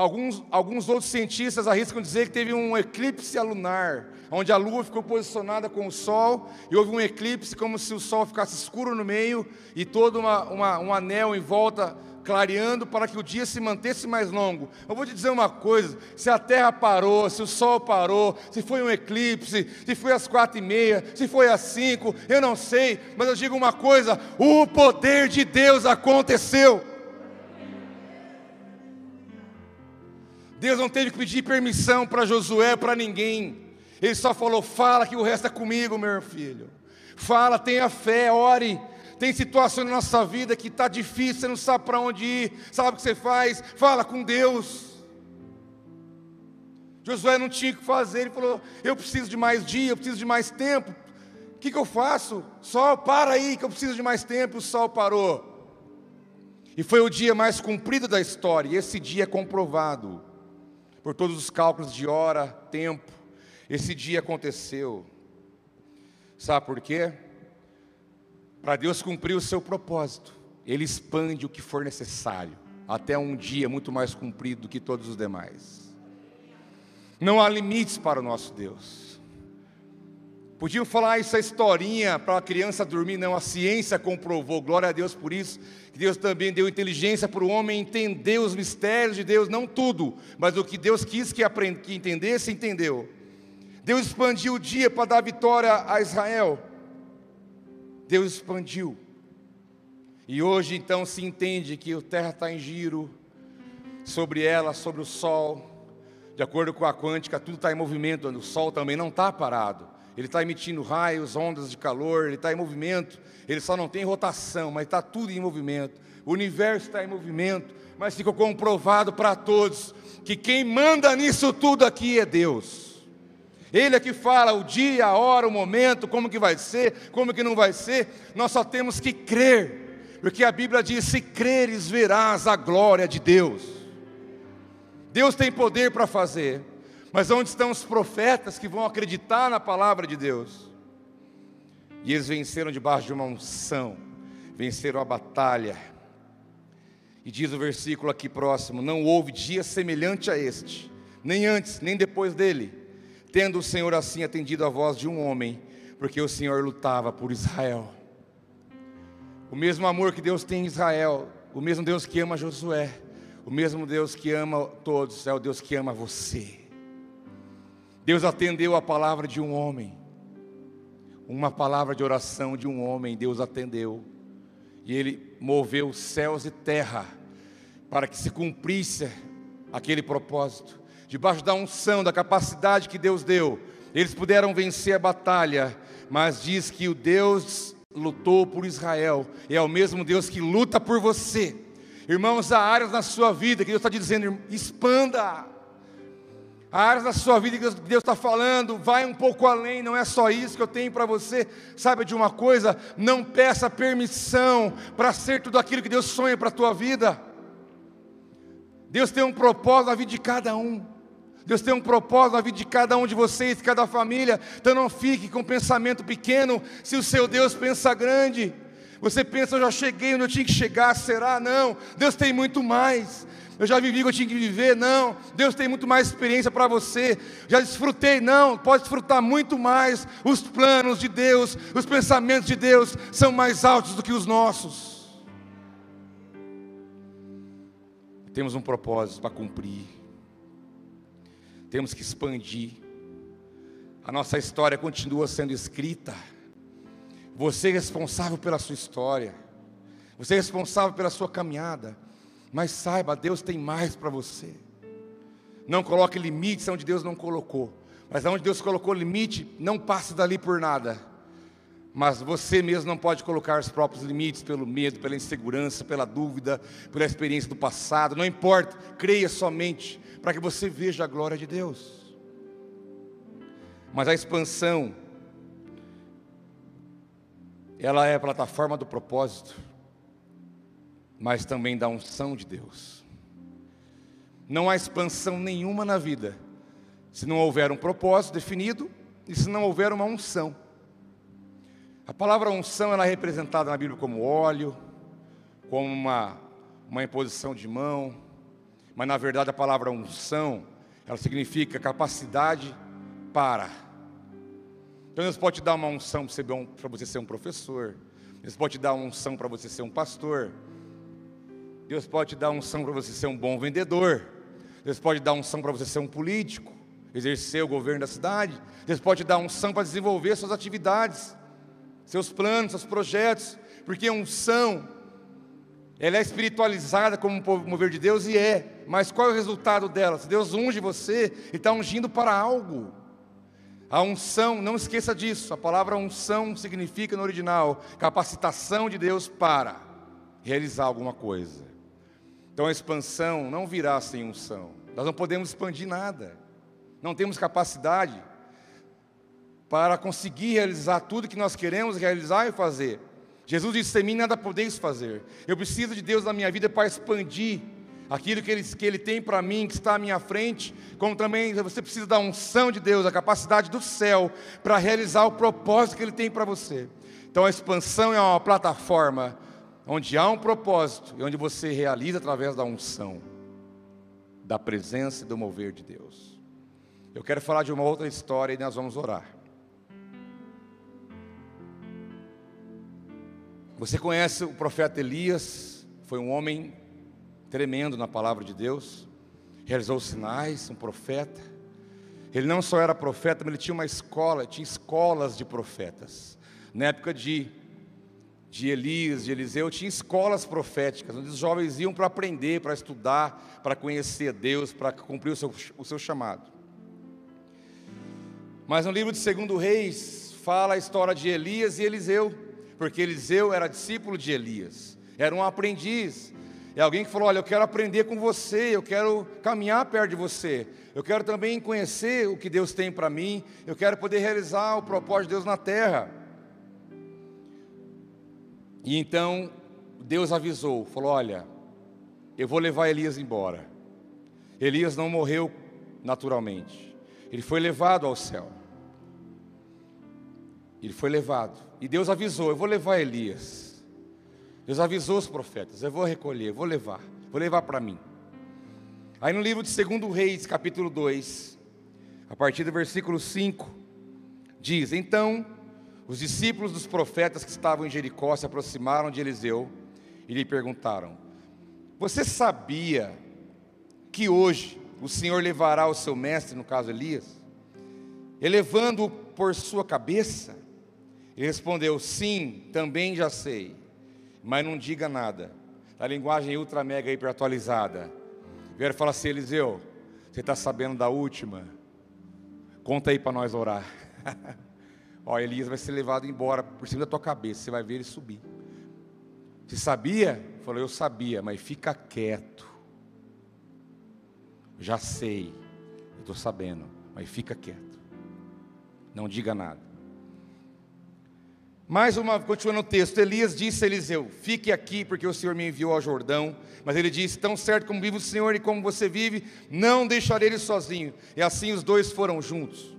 Alguns, alguns outros cientistas arriscam dizer que teve um eclipse lunar, onde a Lua ficou posicionada com o Sol e houve um eclipse como se o Sol ficasse escuro no meio e todo uma, uma, um anel em volta clareando para que o dia se mantesse mais longo. Eu vou te dizer uma coisa: se a Terra parou, se o Sol parou, se foi um eclipse, se foi às quatro e meia, se foi às cinco, eu não sei, mas eu digo uma coisa: o poder de Deus aconteceu. Deus não teve que pedir permissão para Josué, para ninguém. Ele só falou: fala que o resto é comigo, meu filho. Fala, tenha fé, ore. Tem situações na nossa vida que está difícil, você não sabe para onde ir, sabe o que você faz? Fala com Deus. Josué não tinha o que fazer, ele falou: Eu preciso de mais dia, eu preciso de mais tempo. O que, que eu faço? Sol, para aí, que eu preciso de mais tempo. O sol parou. E foi o dia mais comprido da história, e esse dia é comprovado por todos os cálculos de hora, tempo. Esse dia aconteceu. Sabe por quê? Para Deus cumprir o seu propósito, Ele expande o que for necessário, até um dia muito mais cumprido do que todos os demais. Não há limites para o nosso Deus. Podiam falar isso a historinha para a criança dormir, não, a ciência comprovou, glória a Deus por isso, que Deus também deu inteligência para o homem entender os mistérios de Deus, não tudo, mas o que Deus quis que, aprend... que entendesse, entendeu. Deus expandiu o dia para dar vitória a Israel. Deus expandiu. E hoje então se entende que a terra está em giro, sobre ela, sobre o sol, de acordo com a quântica, tudo está em movimento, o sol também não está parado ele está emitindo raios, ondas de calor, ele está em movimento, ele só não tem rotação, mas está tudo em movimento. O universo está em movimento, mas ficou comprovado para todos que quem manda nisso tudo aqui é Deus. Ele é que fala o dia, a hora, o momento, como que vai ser, como que não vai ser. Nós só temos que crer, porque a Bíblia diz: se creres, verás a glória de Deus. Deus tem poder para fazer, mas onde estão os profetas que vão acreditar na palavra de Deus? E eles venceram debaixo de uma unção, venceram a batalha. E diz o versículo aqui próximo: Não houve dia semelhante a este, nem antes, nem depois dele, tendo o Senhor assim atendido a voz de um homem, porque o Senhor lutava por Israel. O mesmo amor que Deus tem em Israel, o mesmo Deus que ama Josué, o mesmo Deus que ama todos, é o Deus que ama você. Deus atendeu a palavra de um homem, uma palavra de oração de um homem, Deus atendeu, e ele moveu céus e terra para que se cumprisse aquele propósito. Debaixo da unção, da capacidade que Deus deu, eles puderam vencer a batalha, mas diz que o Deus lutou por Israel, e é o mesmo Deus que luta por você. Irmãos, há áreas na sua vida que Deus está dizendo, expanda. Áreas da sua vida que Deus está falando, vai um pouco além, não é só isso que eu tenho para você. Sabe de uma coisa? Não peça permissão para ser tudo aquilo que Deus sonha para a tua vida. Deus tem um propósito na vida de cada um. Deus tem um propósito na vida de cada um de vocês, de cada família. Então não fique com um pensamento pequeno, se o seu Deus pensa grande. Você pensa, eu já cheguei onde eu tinha que chegar, será? Não, Deus tem muito mais. Eu já vivi o que eu tinha que viver, não. Deus tem muito mais experiência para você. Já desfrutei, não. Pode desfrutar muito mais. Os planos de Deus, os pensamentos de Deus são mais altos do que os nossos. Temos um propósito para cumprir. Temos que expandir. A nossa história continua sendo escrita. Você é responsável pela sua história. Você é responsável pela sua caminhada. Mas saiba, Deus tem mais para você. Não coloque limites onde Deus não colocou. Mas onde Deus colocou limite, não passe dali por nada. Mas você mesmo não pode colocar os próprios limites pelo medo, pela insegurança, pela dúvida, pela experiência do passado. Não importa, creia somente para que você veja a glória de Deus. Mas a expansão ela é a plataforma do propósito, mas também da unção de Deus. Não há expansão nenhuma na vida se não houver um propósito definido e se não houver uma unção. A palavra unção ela é representada na Bíblia como óleo, como uma, uma imposição de mão, mas na verdade a palavra unção ela significa capacidade para então Deus pode te dar uma unção para você ser um professor. Deus pode te dar uma unção para você ser um pastor. Deus pode te dar unção para você ser um bom vendedor. Deus pode dar unção para você ser um político, exercer o governo da cidade. Deus pode dar unção para desenvolver suas atividades, seus planos, seus projetos. Porque unção, ela é espiritualizada como um mover de Deus e é. Mas qual é o resultado dela? Se Deus unge você, Ele está ungindo para algo. A unção, não esqueça disso, a palavra unção significa no original capacitação de Deus para realizar alguma coisa. Então a expansão não virá sem unção. Nós não podemos expandir nada. Não temos capacidade para conseguir realizar tudo que nós queremos realizar e fazer. Jesus disse: "Sem mim nada podeis fazer". Eu preciso de Deus na minha vida para expandir aquilo que Ele, que ele tem para mim, que está à minha frente, como também você precisa da unção de Deus, a capacidade do céu para realizar o propósito que Ele tem para você. Então a expansão é uma plataforma onde há um propósito e onde você realiza através da unção, da presença e do mover de Deus. Eu quero falar de uma outra história e nós vamos orar. Você conhece o profeta Elias? Foi um homem tremendo na palavra de Deus, realizou sinais, um profeta. Ele não só era profeta, mas ele tinha uma escola, tinha escolas de profetas. Na época de, de Elias, de Eliseu, tinha escolas proféticas, onde os jovens iam para aprender, para estudar, para conhecer Deus, para cumprir o seu, o seu chamado. Mas no livro de 2 Reis fala a história de Elias e Eliseu, porque Eliseu era discípulo de Elias, era um aprendiz. É alguém que falou: Olha, eu quero aprender com você, eu quero caminhar perto de você, eu quero também conhecer o que Deus tem para mim, eu quero poder realizar o propósito de Deus na terra. E então Deus avisou, falou: Olha, eu vou levar Elias embora. Elias não morreu naturalmente, ele foi levado ao céu. Ele foi levado. E Deus avisou: Eu vou levar Elias. Deus avisou os profetas: Eu vou recolher, vou levar, vou levar para mim. Aí no livro de 2 Reis, capítulo 2, a partir do versículo 5, diz: Então os discípulos dos profetas que estavam em Jericó se aproximaram de Eliseu e lhe perguntaram: Você sabia que hoje o Senhor levará o seu mestre, no caso Elias, elevando-o por sua cabeça? Ele respondeu: Sim, também já sei, mas não diga nada. A linguagem ultra mega hiper atualizada. Vieram falar assim: Eliseu, você está sabendo da última? Conta aí para nós orar. Ó, Elias vai ser levado embora por cima da tua cabeça, você vai ver ele subir. Você sabia? Falou, eu sabia, mas fica quieto. Já sei, eu estou sabendo, mas fica quieto. Não diga nada. Mais uma, continuando o texto, Elias disse a Eliseu: Fique aqui, porque o Senhor me enviou ao Jordão. Mas ele disse: Tão certo como vive o Senhor e como você vive, não deixarei ele sozinho. E assim os dois foram juntos.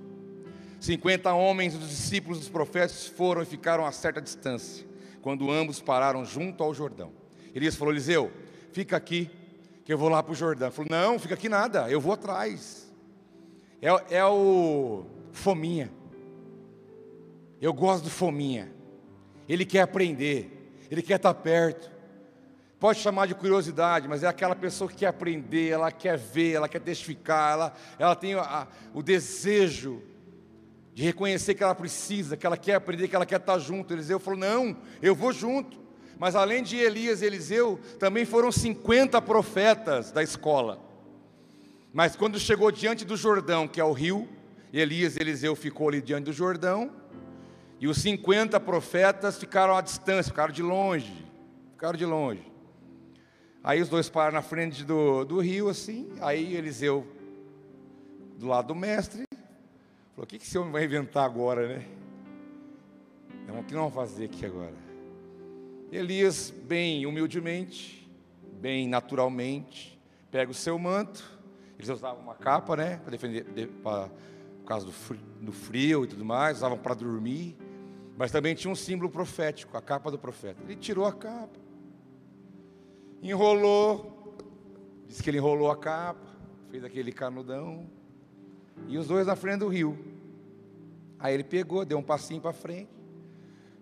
Cinquenta homens dos discípulos dos profetas foram e ficaram a certa distância, quando ambos pararam junto ao Jordão. Elias falou: Eliseu, fica aqui, que eu vou lá para o Jordão. Ele falou: Não, fica aqui nada, eu vou atrás. É, é o Fominha. Eu gosto do Fominha ele quer aprender, ele quer estar perto. Pode chamar de curiosidade, mas é aquela pessoa que quer aprender, ela quer ver, ela quer testificar, ela, ela tem a, o desejo reconhecer que ela precisa, que ela quer aprender, que ela quer estar junto. Eliseu falou: Não, eu vou junto. Mas além de Elias e Eliseu, também foram 50 profetas da escola. Mas quando chegou diante do Jordão, que é o rio, Elias e Eliseu ficou ali diante do Jordão, e os 50 profetas ficaram à distância, ficaram de longe. Ficaram de longe. Aí os dois pararam na frente do, do rio, assim. Aí Eliseu, do lado do mestre, falou: O que, que esse homem vai inventar agora, né? o que nós vamos fazer aqui agora? Elias, bem humildemente, bem naturalmente, pega o seu manto. Eles usavam uma capa, né? Para defender, para, por causa do frio, do frio e tudo mais, usavam para dormir. Mas também tinha um símbolo profético, a capa do profeta. Ele tirou a capa, enrolou, disse que ele enrolou a capa, fez aquele canudão, e os dois na frente do rio. Aí ele pegou, deu um passinho para frente,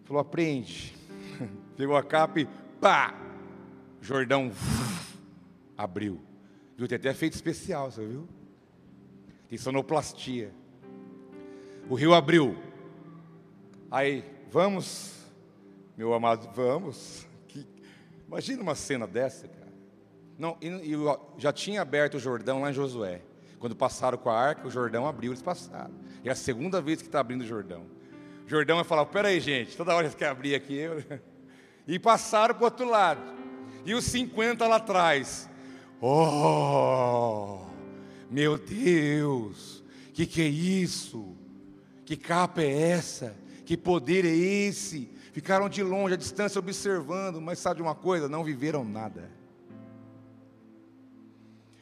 falou: aprende. Pegou a capa e pá! Jordão abriu. Viu? Tem até feito especial, você viu? Tem sonoplastia. O rio abriu. Aí, vamos, meu amado, vamos. Que, imagina uma cena dessa, cara. Não, e, e, já tinha aberto o Jordão lá em Josué. Quando passaram com a arca, o Jordão abriu, eles passaram. É a segunda vez que está abrindo o Jordão. O Jordão vai falar: peraí, gente, toda hora você quer abrir aqui. E passaram para o outro lado. E os 50 lá atrás. Oh, meu Deus, que que é isso? Que capa é essa? Que poder é esse? Ficaram de longe, à distância, observando, mas sabe de uma coisa? Não viveram nada.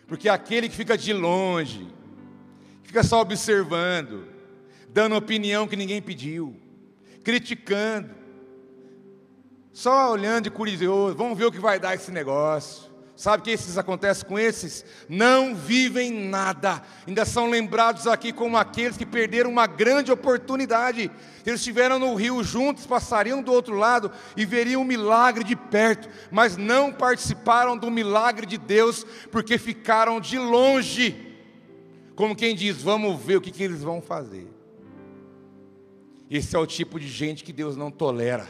Porque aquele que fica de longe, fica só observando, dando opinião que ninguém pediu, criticando, só olhando e curioso, vamos ver o que vai dar esse negócio. Sabe o que esses acontece com esses? Não vivem nada. Ainda são lembrados aqui como aqueles que perderam uma grande oportunidade. Eles estiveram no rio juntos, passariam do outro lado e veriam o milagre de perto, mas não participaram do milagre de Deus porque ficaram de longe. Como quem diz, vamos ver o que, que eles vão fazer. Esse é o tipo de gente que Deus não tolera.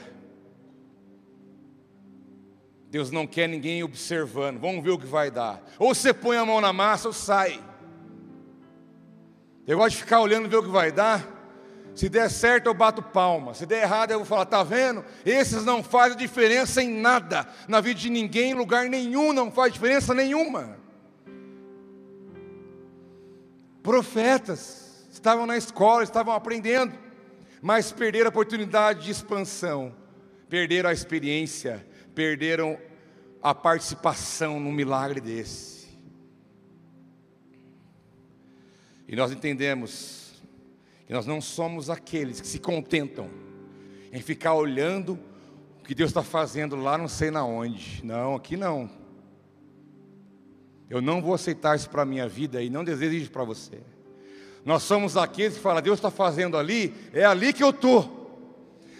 Deus não quer ninguém observando. Vamos ver o que vai dar. Ou você põe a mão na massa ou sai. Eu gosto de ficar olhando ver o que vai dar. Se der certo, eu bato palma. Se der errado, eu vou falar: tá vendo? Esses não fazem diferença em nada. Na vida de ninguém, em lugar nenhum, não faz diferença nenhuma. Profetas estavam na escola, estavam aprendendo, mas perderam a oportunidade de expansão, perderam a experiência, perderam a participação num milagre desse. E nós entendemos que nós não somos aqueles que se contentam em ficar olhando o que Deus está fazendo lá, não sei na onde. Não, aqui não. Eu não vou aceitar isso para a minha vida e não desejo para você. Nós somos aqueles que falam, Deus está fazendo ali, é ali que eu estou.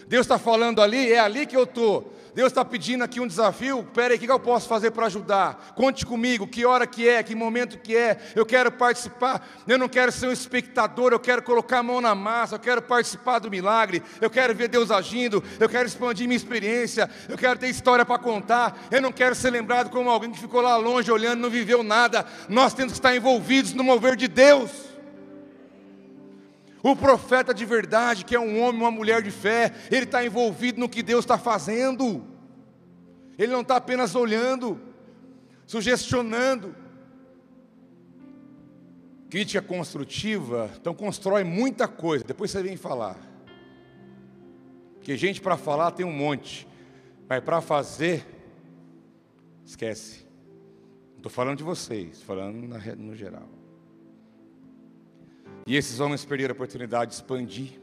Deus está falando ali, é ali que eu estou. Deus está pedindo aqui um desafio. Espera aí, o que eu posso fazer para ajudar? Conte comigo, que hora que é, que momento que é. Eu quero participar. Eu não quero ser um espectador, eu quero colocar a mão na massa, eu quero participar do milagre. Eu quero ver Deus agindo, eu quero expandir minha experiência, eu quero ter história para contar. Eu não quero ser lembrado como alguém que ficou lá longe olhando, não viveu nada. Nós temos que estar envolvidos no mover de Deus. O profeta de verdade, que é um homem, uma mulher de fé, ele está envolvido no que Deus está fazendo. Ele não está apenas olhando, sugestionando. Crítica construtiva, então constrói muita coisa, depois você vem falar. Porque gente para falar tem um monte, mas para fazer, esquece. Não estou falando de vocês, falando no geral. E esses homens perderam a oportunidade de expandir.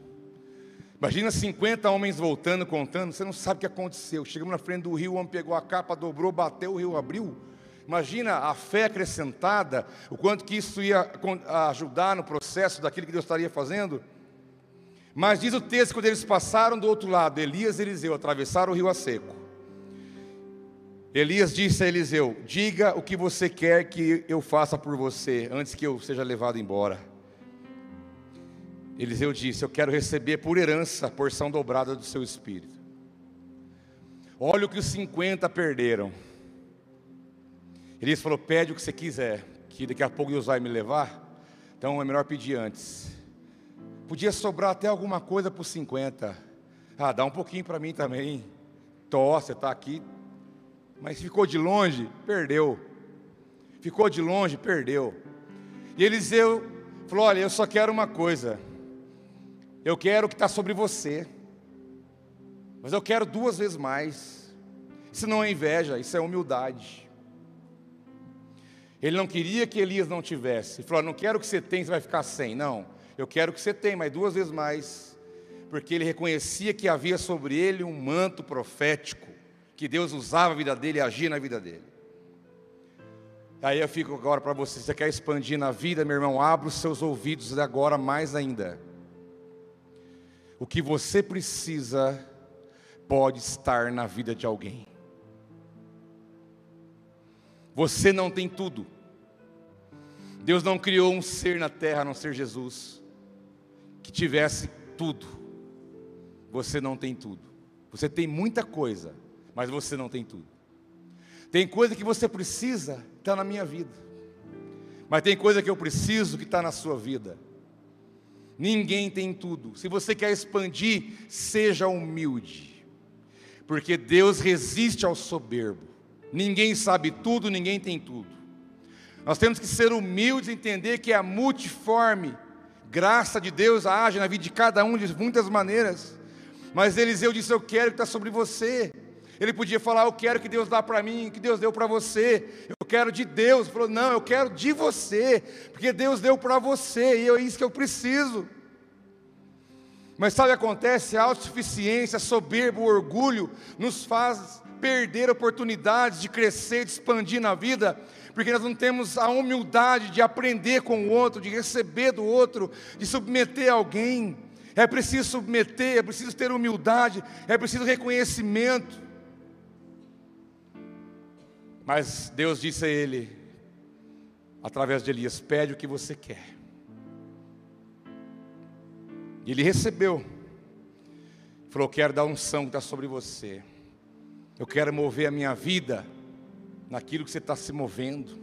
Imagina 50 homens voltando, contando, você não sabe o que aconteceu. Chegamos na frente do rio, o homem pegou a capa, dobrou, bateu, o rio abriu. Imagina a fé acrescentada, o quanto que isso ia ajudar no processo daquilo que Deus estaria fazendo. Mas diz o texto, quando eles passaram do outro lado, Elias e Eliseu atravessaram o rio a seco. Elias disse a Eliseu: Diga o que você quer que eu faça por você, antes que eu seja levado embora. Eliseu disse: Eu quero receber por herança a porção dobrada do seu espírito. Olha o que os 50 perderam. Elias falou: Pede o que você quiser, que daqui a pouco Deus vai me levar. Então é melhor pedir antes. Podia sobrar até alguma coisa para os 50. Ah, dá um pouquinho para mim também. Tó, você está aqui. Mas ficou de longe, perdeu. Ficou de longe, perdeu. E Eliseu falou: Olha, eu só quero uma coisa. Eu quero o que está sobre você, mas eu quero duas vezes mais. Isso não é inveja, isso é humildade. Ele não queria que Elias não tivesse. Ele falou: Não quero que você tenha, você vai ficar sem. Não, eu quero que você tenha, mas duas vezes mais. Porque ele reconhecia que havia sobre ele um manto profético, que Deus usava a vida dele e agia na vida dele. Aí eu fico agora para você: você quer expandir na vida, meu irmão? Abra os seus ouvidos agora mais ainda. O que você precisa pode estar na vida de alguém. Você não tem tudo. Deus não criou um ser na terra, a não ser Jesus, que tivesse tudo. Você não tem tudo. Você tem muita coisa, mas você não tem tudo. Tem coisa que você precisa, está na minha vida. Mas tem coisa que eu preciso que está na sua vida. Ninguém tem tudo. Se você quer expandir, seja humilde. Porque Deus resiste ao soberbo. Ninguém sabe tudo, ninguém tem tudo. Nós temos que ser humildes e entender que a multiforme graça de Deus age na vida de cada um de muitas maneiras. Mas Eliseu disse: Eu quero que está sobre você. Ele podia falar: Eu quero que Deus dá para mim, que Deus deu para você. Eu quero de Deus. Ele falou: Não, eu quero de você, porque Deus deu para você e é isso que eu preciso. Mas sabe o que acontece? A autossuficiência, a soberba, o orgulho nos faz perder oportunidades de crescer, de expandir na vida, porque nós não temos a humildade de aprender com o outro, de receber do outro, de submeter alguém. É preciso submeter, é preciso ter humildade, é preciso reconhecimento. Mas Deus disse a ele, através de Elias: pede o que você quer. E ele recebeu. Falou: Quero dar unção que está sobre você. Eu quero mover a minha vida naquilo que você está se movendo.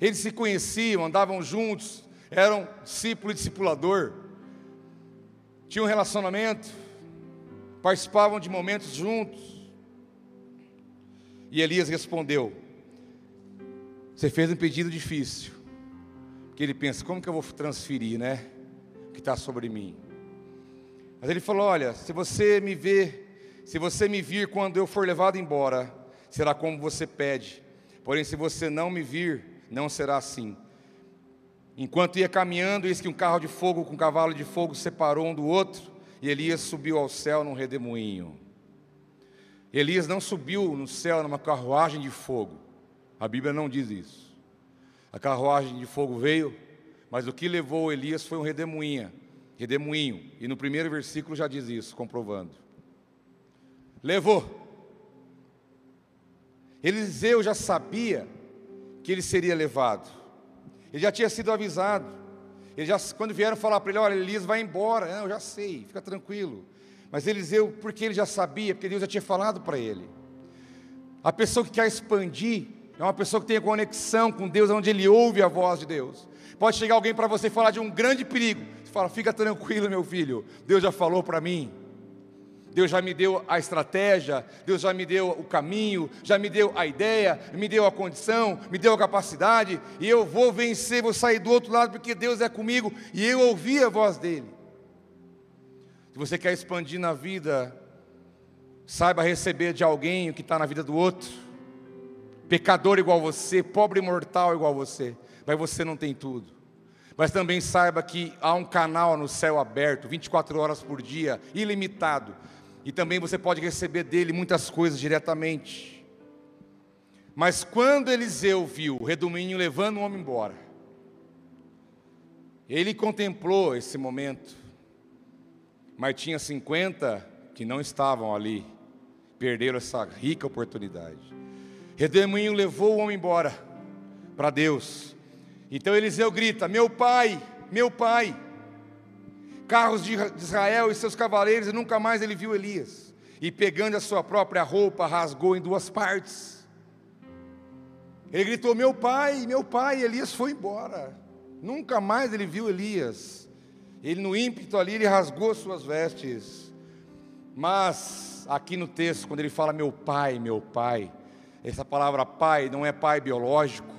Eles se conheciam, andavam juntos, eram discípulo e discipulador. tinham um relacionamento, participavam de momentos juntos. E Elias respondeu: Você fez um pedido difícil. Porque ele pensa: Como que eu vou transferir, né? O que está sobre mim. Mas ele falou: Olha, se você me ver, se você me vir quando eu for levado embora, será como você pede. Porém, se você não me vir, não será assim. Enquanto ia caminhando, eis que um carro de fogo com um cavalo de fogo separou um do outro, e Elias subiu ao céu num redemoinho. Elias não subiu no céu numa carruagem de fogo. A Bíblia não diz isso. A carruagem de fogo veio, mas o que levou Elias foi um redemoinho, redemoinho. E no primeiro versículo já diz isso, comprovando. Levou. Eliseu já sabia que ele seria levado. Ele já tinha sido avisado. Ele já, quando vieram falar para ele, olha, Elias vai embora. Não, eu já sei, fica tranquilo. Mas Eliseu, porque ele já sabia, porque Deus já tinha falado para ele. A pessoa que quer expandir é uma pessoa que tem conexão com Deus, onde ele ouve a voz de Deus. Pode chegar alguém para você falar de um grande perigo. Você fala, fica tranquilo, meu filho. Deus já falou para mim. Deus já me deu a estratégia, Deus já me deu o caminho, já me deu a ideia, me deu a condição, me deu a capacidade, e eu vou vencer, vou sair do outro lado, porque Deus é comigo, e eu ouvi a voz dEle. Se você quer expandir na vida, saiba receber de alguém o que está na vida do outro, pecador igual você, pobre mortal igual você, mas você não tem tudo. Mas também saiba que há um canal no céu aberto, 24 horas por dia, ilimitado, e também você pode receber dele muitas coisas diretamente. Mas quando Eliseu viu o redemoinho levando o homem embora, ele contemplou esse momento, mas tinha 50 que não estavam ali, perderam essa rica oportunidade. Redemoinho levou o homem embora para Deus. Então Eliseu grita: Meu pai, meu pai carros de Israel e seus cavaleiros, e nunca mais ele viu Elias. E pegando a sua própria roupa, rasgou em duas partes. Ele gritou: Meu pai, meu pai, Elias foi embora. Nunca mais ele viu Elias. Ele, no ímpeto ali, ele rasgou suas vestes. Mas, aqui no texto, quando ele fala meu pai, meu pai, essa palavra pai não é pai biológico.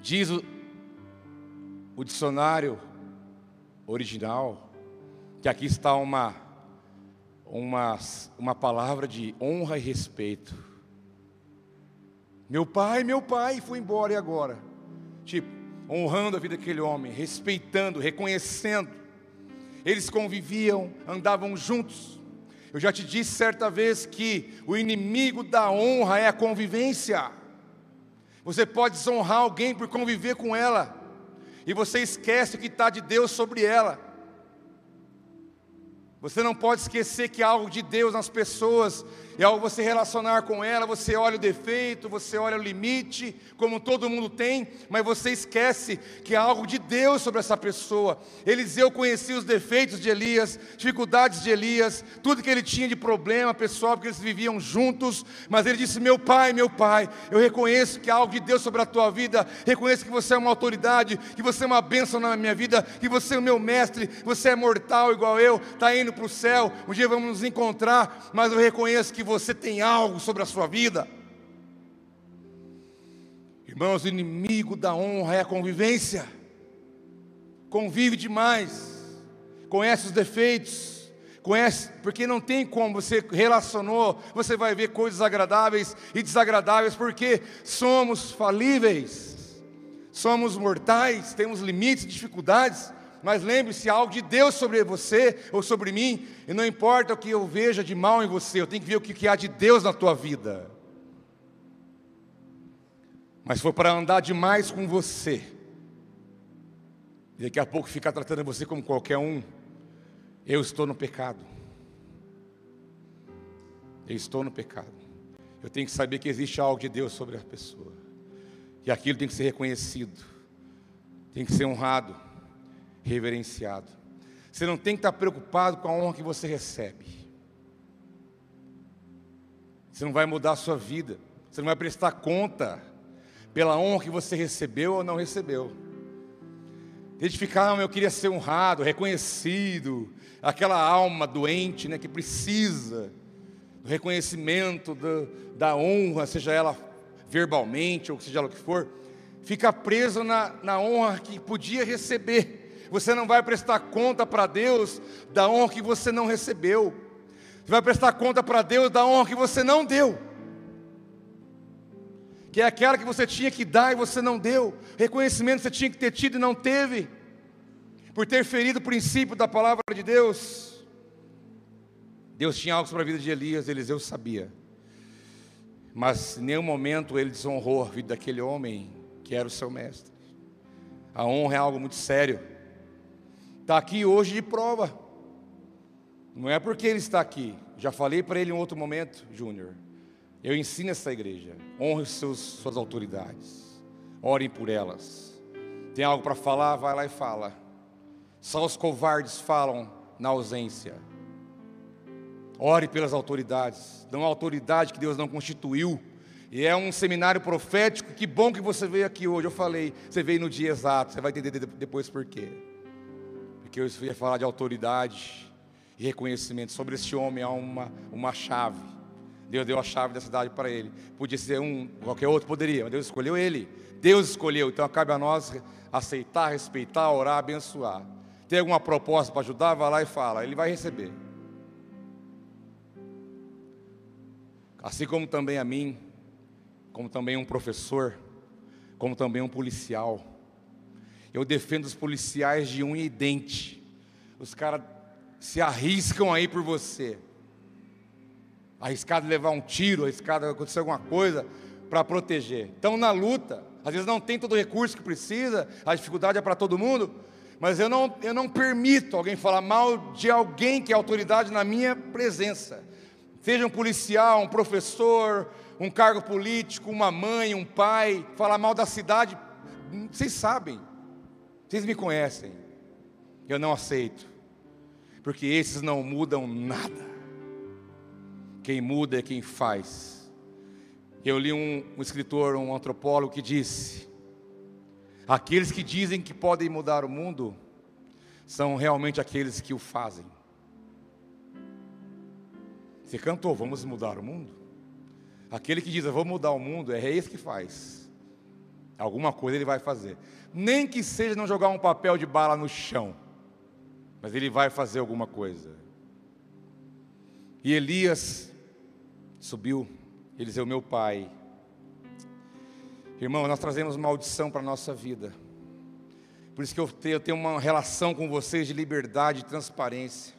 Diz o, o dicionário original, que aqui está uma, uma, uma palavra de honra e respeito. Meu pai, meu pai, foi embora e agora? Tipo, honrando a vida daquele homem, respeitando, reconhecendo. Eles conviviam, andavam juntos. Eu já te disse certa vez que o inimigo da honra é a convivência. Você pode desonrar alguém por conviver com ela e você esquece o que está de Deus sobre ela. Você não pode esquecer que há algo de Deus nas pessoas, e ao você relacionar com ela, você olha o defeito, você olha o limite, como todo mundo tem, mas você esquece que há algo de Deus sobre essa pessoa. Eliseu conhecia os defeitos de Elias, dificuldades de Elias, tudo que ele tinha de problema pessoal, porque eles viviam juntos, mas ele disse: Meu pai, meu pai, eu reconheço que há algo de Deus sobre a tua vida, reconheço que você é uma autoridade, que você é uma bênção na minha vida, que você é o meu mestre, você é mortal igual eu, está indo para o céu, um dia vamos nos encontrar, mas eu reconheço que você tem algo sobre a sua vida. Irmãos, o inimigo da honra é a convivência. Convive demais, conhece os defeitos, conhece, porque não tem como você relacionou, você vai ver coisas agradáveis e desagradáveis, porque somos falíveis, somos mortais, temos limites, dificuldades. Mas lembre-se, algo de Deus sobre você ou sobre mim, e não importa o que eu veja de mal em você, eu tenho que ver o que há de Deus na tua vida. Mas foi para andar demais com você, e daqui a pouco ficar tratando você como qualquer um, eu estou no pecado. Eu estou no pecado. Eu tenho que saber que existe algo de Deus sobre a pessoa. E aquilo tem que ser reconhecido, tem que ser honrado reverenciado. Você não tem que estar preocupado com a honra que você recebe. Você não vai mudar a sua vida. Você não vai prestar conta pela honra que você recebeu ou não recebeu. Identificar, eu queria ser honrado, reconhecido, aquela alma doente, né, que precisa do reconhecimento, do, da honra, seja ela verbalmente ou seja ela o que for, fica preso na, na honra que podia receber. Você não vai prestar conta para Deus da honra que você não recebeu. Você vai prestar conta para Deus da honra que você não deu. Que é aquela que você tinha que dar e você não deu. Reconhecimento que você tinha que ter tido e não teve. Por ter ferido o princípio da palavra de Deus. Deus tinha algo para a vida de Elias, Eliseu sabia. Mas em nenhum momento ele desonrou a vida daquele homem que era o seu mestre. A honra é algo muito sério. Está aqui hoje de prova. Não é porque ele está aqui. Já falei para ele em outro momento, Júnior. Eu ensino essa igreja. Honre seus, suas autoridades. Orem por elas. Tem algo para falar, vai lá e fala. Só os covardes falam na ausência. Ore pelas autoridades. Dão autoridade que Deus não constituiu. E é um seminário profético. Que bom que você veio aqui hoje. Eu falei, você veio no dia exato. Você vai entender depois por quê. Porque eu ia falar de autoridade e reconhecimento. Sobre esse homem há uma, uma chave. Deus deu a chave da cidade para ele. Podia ser um, qualquer outro, poderia, mas Deus escolheu ele. Deus escolheu, então cabe a nós aceitar, respeitar, orar, abençoar. Tem alguma proposta para ajudar? Vai lá e fala, ele vai receber. Assim como também a mim, como também um professor, como também um policial. Eu defendo os policiais de unha e dente. Os caras se arriscam aí por você. Arriscado levar um tiro, arriscado acontecer alguma coisa para proteger. Então, na luta, às vezes não tem todo o recurso que precisa, a dificuldade é para todo mundo, mas eu não, eu não permito alguém falar mal de alguém que é autoridade na minha presença. Seja um policial, um professor, um cargo político, uma mãe, um pai, falar mal da cidade, vocês sabem, vocês me conhecem, eu não aceito porque esses não mudam nada. Quem muda é quem faz. Eu li um, um escritor, um antropólogo que disse: aqueles que dizem que podem mudar o mundo são realmente aqueles que o fazem. Você cantou, vamos mudar o mundo? Aquele que diz, vou mudar o mundo, é esse que faz. Alguma coisa ele vai fazer. Nem que seja não jogar um papel de bala no chão mas ele vai fazer alguma coisa. E Elias subiu, Eliseu, meu pai. Irmão, nós trazemos maldição para a nossa vida. Por isso que eu tenho, uma relação com vocês de liberdade e transparência.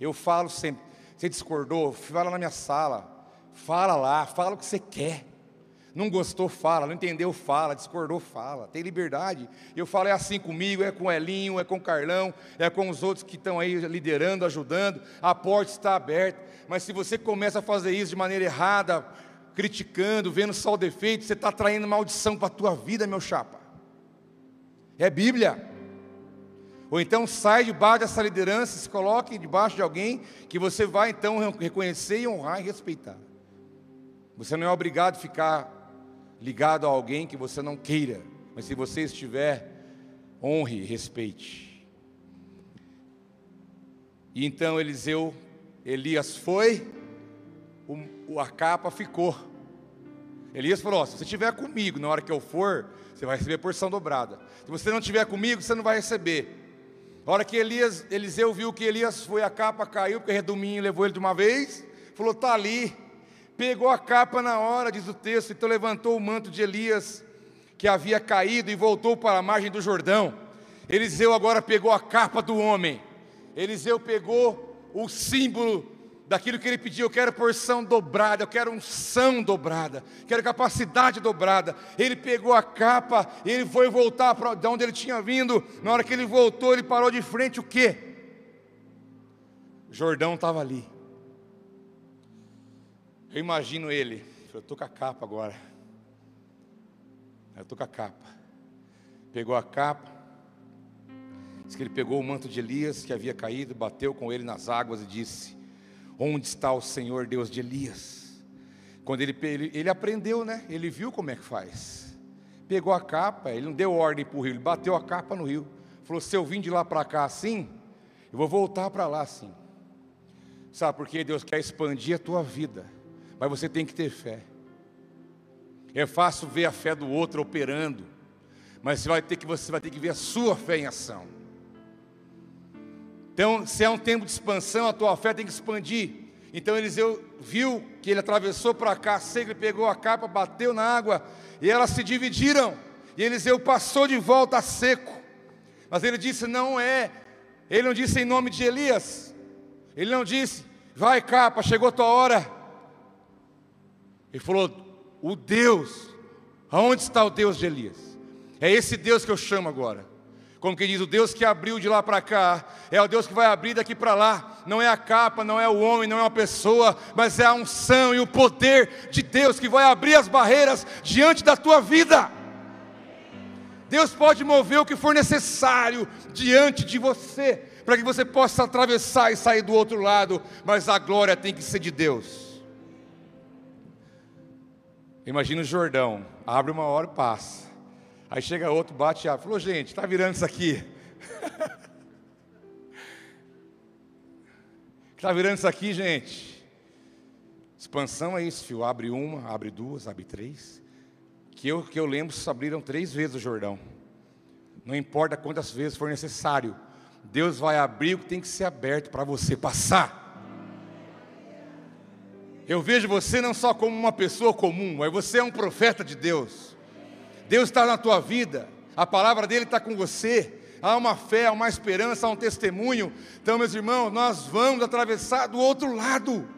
Eu falo sempre, você discordou, fala na minha sala, fala lá, fala o que você quer. Não gostou, fala. Não entendeu, fala. Discordou, fala. Tem liberdade. Eu falo, é assim comigo, é com o Elinho, é com o Carlão, é com os outros que estão aí liderando, ajudando. A porta está aberta. Mas se você começa a fazer isso de maneira errada, criticando, vendo só o defeito, você está traindo maldição para a tua vida, meu chapa. É Bíblia. Ou então sai debaixo dessa liderança, se coloque debaixo de alguém que você vai então reconhecer e honrar e respeitar. Você não é obrigado a ficar ligado a alguém que você não queira, mas se você estiver, honre e respeite. E então Eliseu, Elias foi, o, a capa ficou. Elias falou: se você estiver comigo na hora que eu for, você vai receber porção dobrada. Se você não estiver comigo, você não vai receber. Na hora que Elias, Eliseu viu que Elias foi, a capa caiu, porque Reduminho levou ele de uma vez, falou: está ali, Pegou a capa na hora, diz o texto, então levantou o manto de Elias, que havia caído, e voltou para a margem do Jordão. Eliseu agora pegou a capa do homem. Eliseu pegou o símbolo daquilo que ele pediu. Eu quero porção dobrada, eu quero unção dobrada, quero capacidade dobrada. Ele pegou a capa, ele foi voltar para de onde ele tinha vindo. Na hora que ele voltou, ele parou de frente o quê? Jordão estava ali. Eu imagino ele, eu estou com a capa agora. Eu estou com a capa. Pegou a capa, diz que ele pegou o manto de Elias que havia caído, bateu com ele nas águas e disse: Onde está o Senhor Deus de Elias? Quando ele, ele, ele aprendeu, né? Ele viu como é que faz. Pegou a capa, ele não deu ordem para o rio, ele bateu a capa no rio. Falou: falou: se eu vim de lá para cá assim, eu vou voltar para lá assim. Sabe por quê? Deus quer expandir a tua vida, mas você tem que ter fé. É fácil ver a fé do outro operando, mas você vai ter que, você vai ter que ver a sua fé em ação. Então, se é um tempo de expansão, a tua fé tem que expandir. Então Eliseu viu que ele atravessou para cá, seco, ele pegou a capa, bateu na água, e elas se dividiram. E Eliseu passou de volta a seco. Mas ele disse: Não é. Ele não disse em nome de Elias. Ele não disse: Vai, capa, chegou tua hora. Ele falou: O Deus, aonde está o Deus de Elias? É esse Deus que eu chamo agora. Como que diz, o Deus que abriu de lá para cá, é o Deus que vai abrir daqui para lá. Não é a capa, não é o homem, não é uma pessoa, mas é a unção e o poder de Deus que vai abrir as barreiras diante da tua vida. Deus pode mover o que for necessário diante de você, para que você possa atravessar e sair do outro lado, mas a glória tem que ser de Deus. Imagina o Jordão, abre uma hora e passa. Aí chega outro, bate e abre. Falou, gente, está virando isso aqui. Está virando isso aqui, gente. Expansão é isso, filho. Abre uma, abre duas, abre três. Que eu, que eu lembro, abriram três vezes o Jordão. Não importa quantas vezes for necessário. Deus vai abrir o que tem que ser aberto para você passar. Eu vejo você não só como uma pessoa comum, mas você é um profeta de Deus. Deus está na tua vida, a palavra dele está com você. Há uma fé, há uma esperança, há um testemunho. Então, meus irmãos, nós vamos atravessar do outro lado.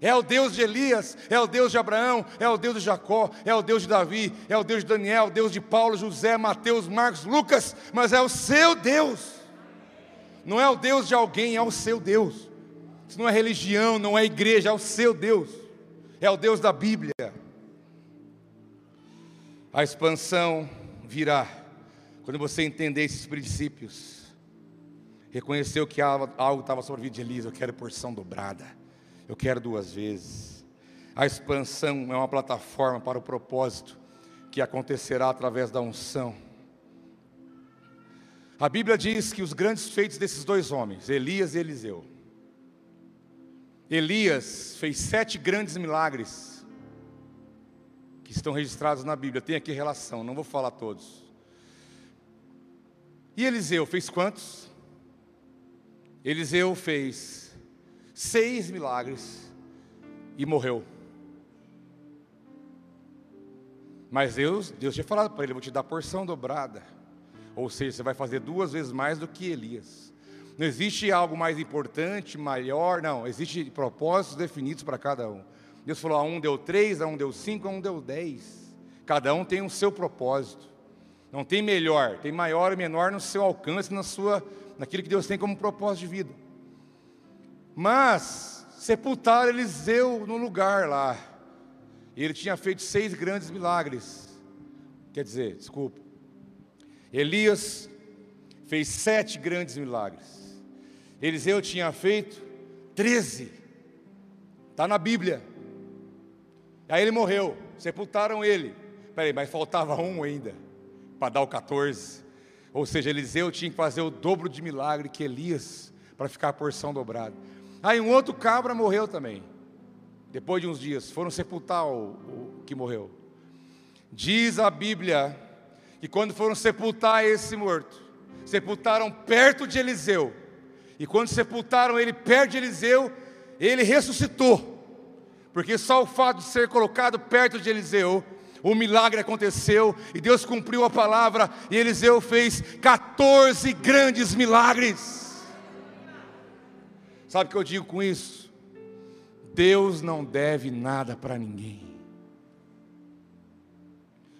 É o Deus de Elias, é o Deus de Abraão, é o Deus de Jacó, é o Deus de Davi, é o Deus de Daniel, é o Deus de Paulo, José, Mateus, Marcos, Lucas, mas é o seu Deus. Não é o Deus de alguém, é o seu Deus. Isso não é religião, não é igreja, é o seu Deus. É o Deus da Bíblia. A expansão virá quando você entender esses princípios. Reconheceu que algo estava sobre a vida de Elisa, eu quero porção dobrada, eu quero duas vezes. A expansão é uma plataforma para o propósito que acontecerá através da unção. A Bíblia diz que os grandes feitos desses dois homens, Elias e Eliseu. Elias fez sete grandes milagres que estão registrados na Bíblia. Tem aqui relação, não vou falar todos. E Eliseu fez quantos? Eliseu fez seis milagres e morreu. Mas Deus, Deus tinha falado para ele: vou te dar porção dobrada. Ou seja, você vai fazer duas vezes mais do que Elias. Não existe algo mais importante, maior, não. Existem propósitos definidos para cada um. Deus falou: a um deu três, a um deu cinco, a um deu dez. Cada um tem o seu propósito. Não tem melhor, tem maior e menor no seu alcance, na sua, naquilo que Deus tem como propósito de vida. Mas sepultaram Eliseu no lugar lá. E ele tinha feito seis grandes milagres. Quer dizer, desculpa. Elias fez sete grandes milagres. Eliseu tinha feito treze. Está na Bíblia. Aí ele morreu, sepultaram ele. Peraí, mas faltava um ainda, para dar o 14. Ou seja, Eliseu tinha que fazer o dobro de milagre que Elias, para ficar a porção dobrada. Aí um outro cabra morreu também. Depois de uns dias, foram sepultar o, o que morreu. Diz a Bíblia que quando foram sepultar esse morto, sepultaram perto de Eliseu. E quando sepultaram ele perto de Eliseu, ele ressuscitou. Porque só o fato de ser colocado perto de Eliseu, o milagre aconteceu e Deus cumpriu a palavra e Eliseu fez 14 grandes milagres. Sabe o que eu digo com isso? Deus não deve nada para ninguém.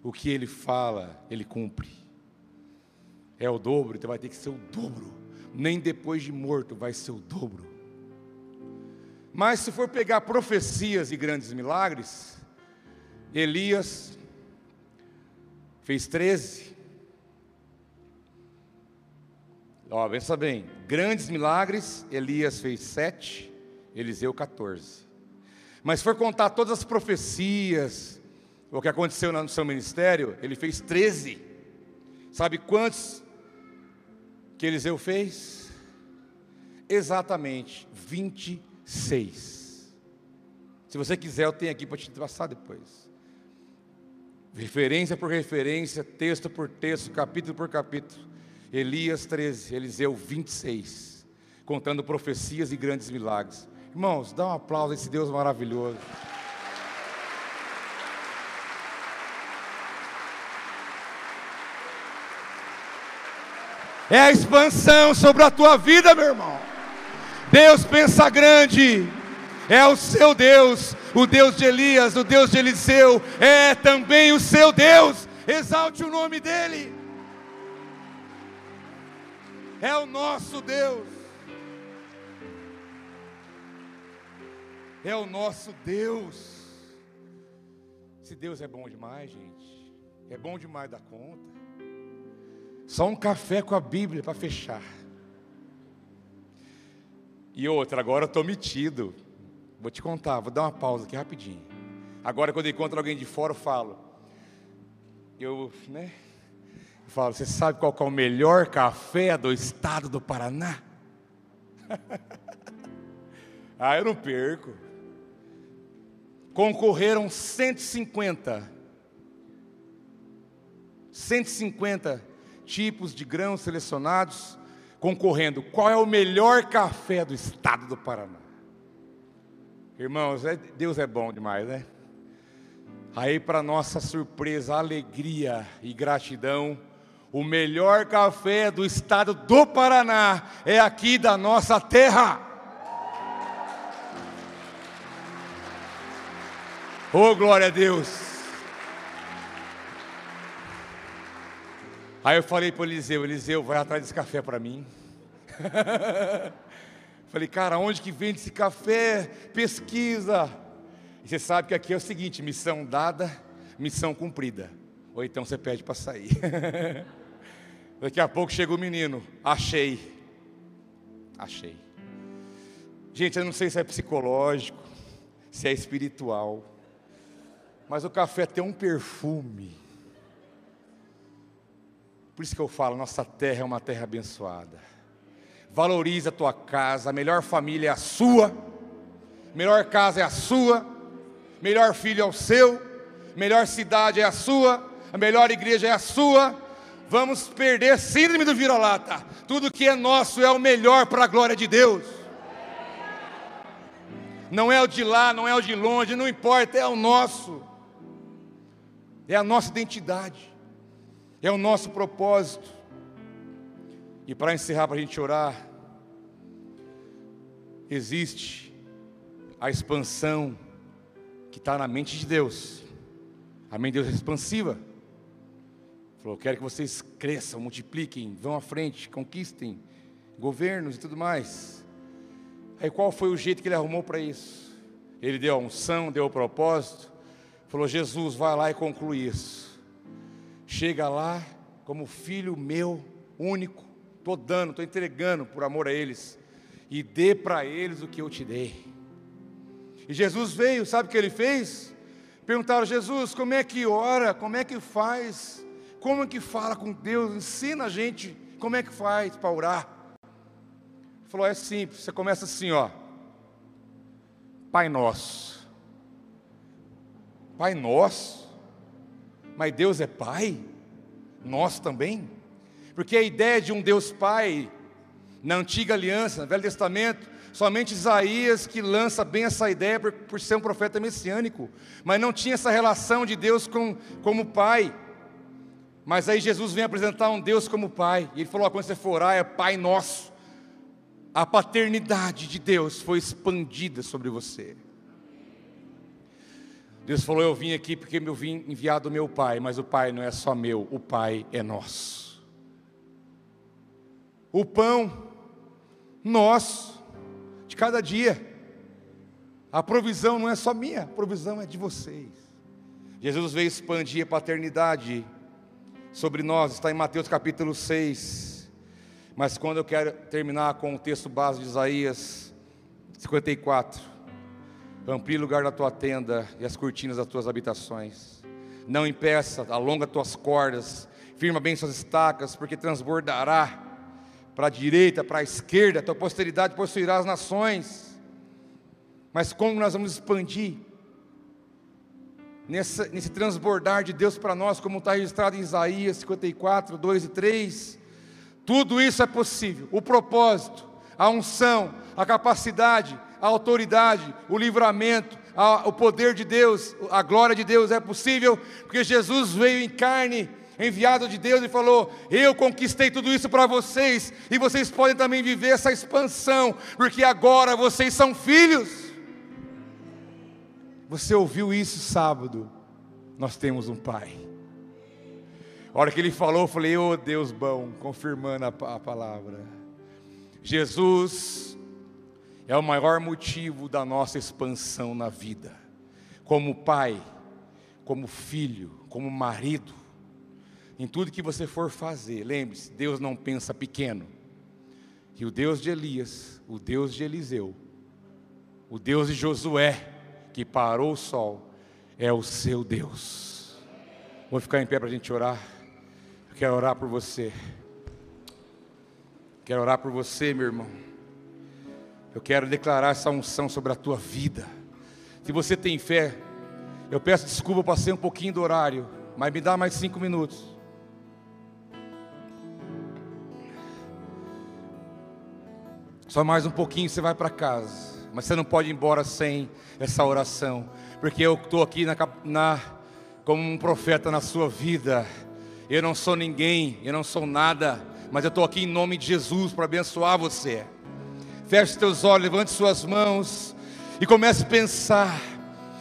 O que ele fala, ele cumpre. É o dobro, então vai ter que ser o dobro. Nem depois de morto vai ser o dobro. Mas se for pegar profecias e grandes milagres, Elias fez 13. Ó, pensa bem, grandes milagres, Elias fez 7, Eliseu 14. Mas se for contar todas as profecias, o que aconteceu no seu ministério, ele fez 13. Sabe quantos que Eliseu fez? Exatamente 26. Se você quiser, eu tenho aqui para te passar depois. Referência por referência, texto por texto, capítulo por capítulo. Elias 13, Eliseu 26, contando profecias e grandes milagres. Irmãos, dá um aplauso a esse Deus maravilhoso. É a expansão sobre a tua vida, meu irmão. Deus pensa grande. É o seu Deus, o Deus de Elias, o Deus de Eliseu, é também o seu Deus. Exalte o nome dele. É o nosso Deus. É o nosso Deus. Esse Deus é bom demais, gente. É bom demais da conta. Só um café com a Bíblia para fechar. E outra, agora eu estou metido. Vou te contar, vou dar uma pausa aqui rapidinho. Agora, quando eu encontro alguém de fora, eu falo. Eu, né? Eu falo, você sabe qual é o melhor café do estado do Paraná? ah, eu não perco. Concorreram 150. 150 tipos de grãos selecionados, concorrendo. Qual é o melhor café do estado do Paraná? Irmãos, é, Deus é bom demais, né? Aí, para nossa surpresa, alegria e gratidão, o melhor café do estado do Paraná é aqui da nossa terra. Oh, glória a Deus! Aí eu falei para o Eliseu, Eliseu, vai atrás desse café para mim. falei, cara, onde que vende esse café? Pesquisa. E você sabe que aqui é o seguinte: missão dada, missão cumprida. Ou então você pede para sair. Daqui a pouco chega o menino, achei. Achei. Gente, eu não sei se é psicológico, se é espiritual, mas o café tem um perfume por isso que eu falo, nossa terra é uma terra abençoada. Valorize a tua casa, a melhor família é a sua, melhor casa é a sua, melhor filho é o seu, melhor cidade é a sua, a melhor igreja é a sua. Vamos perder síndrome do vira-lata. Tudo que é nosso é o melhor para a glória de Deus. Não é o de lá, não é o de longe, não importa, é o nosso. É a nossa identidade é o nosso propósito. E para encerrar, para a gente orar, existe a expansão que está na mente de Deus. A mente de Deus é expansiva. Falou, quero que vocês cresçam, multipliquem, vão à frente, conquistem governos e tudo mais. Aí qual foi o jeito que ele arrumou para isso? Ele deu a unção, deu o propósito, falou: Jesus, vai lá e conclui isso chega lá como filho meu único, estou dando, estou entregando por amor a eles, e dê para eles o que eu te dei. E Jesus veio, sabe o que ele fez? Perguntaram, Jesus, como é que ora, como é que faz, como é que fala com Deus, ensina a gente como é que faz para orar. Ele falou, é simples, você começa assim, ó, Pai Nosso, Pai Nosso, mas Deus é Pai, nós também. Porque a ideia de um Deus Pai, na antiga aliança, no Velho Testamento, somente Isaías que lança bem essa ideia por, por ser um profeta messiânico, mas não tinha essa relação de Deus com, como Pai. Mas aí Jesus vem apresentar um Deus como Pai, e ele falou: quando você for orar, é Pai Nosso. A paternidade de Deus foi expandida sobre você. Deus falou: Eu vim aqui porque eu vim enviado do meu Pai, mas o Pai não é só meu, o Pai é nosso. O pão nosso, de cada dia. A provisão não é só minha, a provisão é de vocês. Jesus veio expandir a paternidade sobre nós, está em Mateus capítulo 6. Mas quando eu quero terminar com o texto base de Isaías 54, Amplie o lugar da tua tenda e as cortinas das tuas habitações. Não impeça, alonga tuas cordas, firma bem suas estacas, porque transbordará para a direita, para a esquerda, tua posteridade possuirá as nações. Mas como nós vamos expandir nesse transbordar de Deus para nós, como está registrado em Isaías 54, 2 e 3? Tudo isso é possível. O propósito, a unção, a capacidade, a autoridade, o livramento, a, o poder de Deus, a glória de Deus é possível, porque Jesus veio em carne, enviado de Deus, e falou: Eu conquistei tudo isso para vocês, e vocês podem também viver essa expansão, porque agora vocês são filhos. Você ouviu isso sábado? Nós temos um Pai. A hora que ele falou, eu falei, oh Deus bom, confirmando a, a palavra. Jesus é o maior motivo da nossa expansão na vida. Como pai, como filho, como marido, em tudo que você for fazer, lembre-se: Deus não pensa pequeno. E o Deus de Elias, o Deus de Eliseu, o Deus de Josué, que parou o sol, é o seu Deus. Vou ficar em pé para a gente orar. Quero orar por você. Quero orar por você, meu irmão. Eu quero declarar essa unção sobre a tua vida. Se você tem fé, eu peço desculpa, eu passei um pouquinho do horário, mas me dá mais cinco minutos. Só mais um pouquinho você vai para casa. Mas você não pode ir embora sem essa oração. Porque eu estou aqui na, na, como um profeta na sua vida. Eu não sou ninguém, eu não sou nada, mas eu estou aqui em nome de Jesus para abençoar você. Feche seus olhos, levante suas mãos e comece a pensar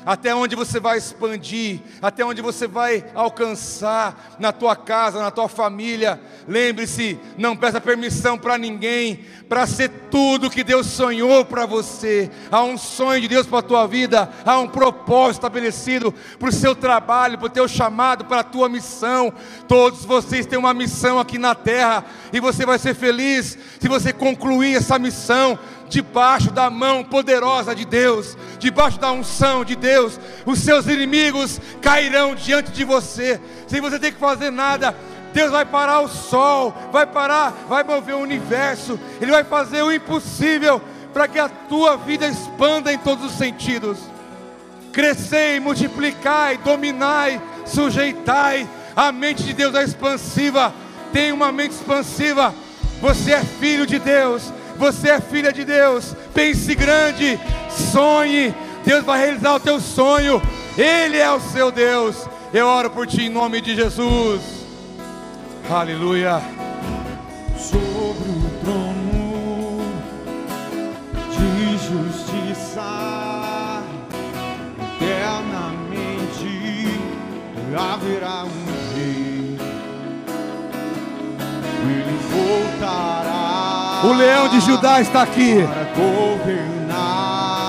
até onde você vai expandir, até onde você vai alcançar na tua casa, na tua família. Lembre-se, não peça permissão para ninguém, para ser tudo que Deus sonhou para você. Há um sonho de Deus para a tua vida, há um propósito estabelecido para o seu trabalho, para o teu chamado, para a tua missão. Todos vocês têm uma missão aqui na terra e você vai ser feliz se você concluir essa missão debaixo da mão poderosa de Deus, debaixo da unção de Deus, os seus inimigos cairão diante de você, sem você ter que fazer nada. Deus vai parar o sol, vai parar, vai mover o universo, Ele vai fazer o impossível para que a tua vida expanda em todos os sentidos. Crescei, multiplicai, dominai, sujeitai. A mente de Deus é expansiva. Tem uma mente expansiva. Você é filho de Deus. Você é filha de Deus. Pense grande, sonhe. Deus vai realizar o teu sonho. Ele é o seu Deus. Eu oro por ti em nome de Jesus. Aleluia. Sobre o trono de justiça, eternamente haverá um rei. Ele voltará. O leão de Judá está aqui.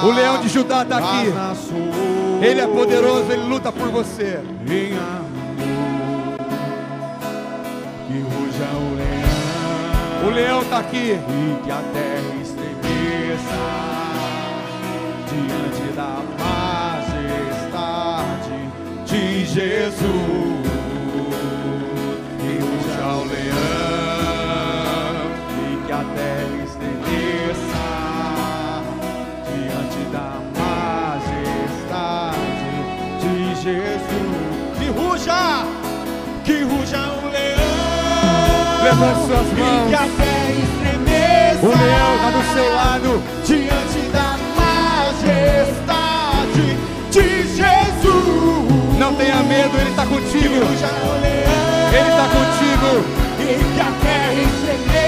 O leão de Judá está aqui. Ele é poderoso, ele luta por você. em amor. Que ruja o leão O leão está aqui. e que a terra estremeça diante da majestade de Jesus. Levante suas E que mãos. a terra estremeça O leão está do seu lado. Diante da majestade de Jesus Não tenha medo, ele está contigo. Ele está contigo. E que a terra estremeça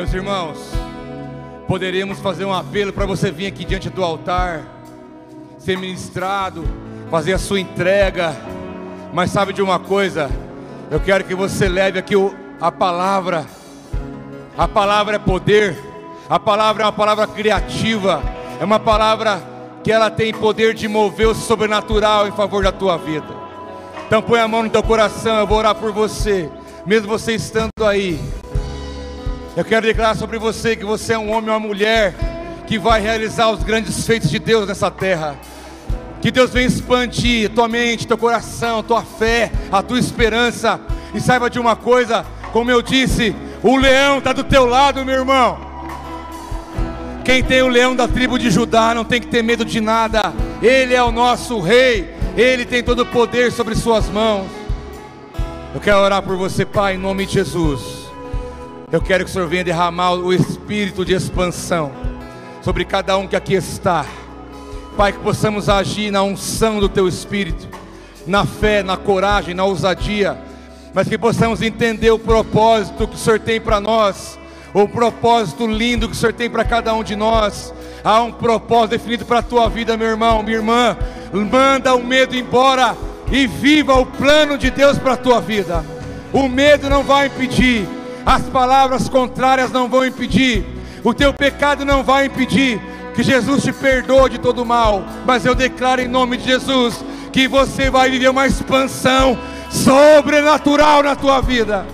Meus irmãos, poderíamos fazer um apelo para você vir aqui diante do altar, ser ministrado, fazer a sua entrega. Mas sabe de uma coisa? Eu quero que você leve aqui o- a palavra. A palavra é poder. A palavra é uma palavra criativa. É uma palavra que ela tem poder de mover o sobrenatural em favor da tua vida. Então põe a mão no teu coração, eu vou orar por você, mesmo você estando aí. Eu quero declarar sobre você que você é um homem ou uma mulher que vai realizar os grandes feitos de Deus nessa terra. Que Deus venha expandir tua mente, teu coração, tua fé, a tua esperança. E saiba de uma coisa, como eu disse, o leão está do teu lado, meu irmão. Quem tem o leão da tribo de Judá não tem que ter medo de nada. Ele é o nosso rei. Ele tem todo o poder sobre suas mãos. Eu quero orar por você, Pai, em nome de Jesus. Eu quero que o Senhor venha derramar o espírito de expansão sobre cada um que aqui está. Pai, que possamos agir na unção do Teu Espírito, na fé, na coragem, na ousadia, mas que possamos entender o propósito que o Senhor tem para nós, o propósito lindo que o Senhor tem para cada um de nós. Há um propósito definido para a tua vida, meu irmão, minha irmã. Manda o medo embora e viva o plano de Deus para a tua vida. O medo não vai impedir, as palavras contrárias não vão impedir, o teu pecado não vai impedir que Jesus te perdoe de todo mal, mas eu declaro em nome de Jesus que você vai viver uma expansão sobrenatural na tua vida.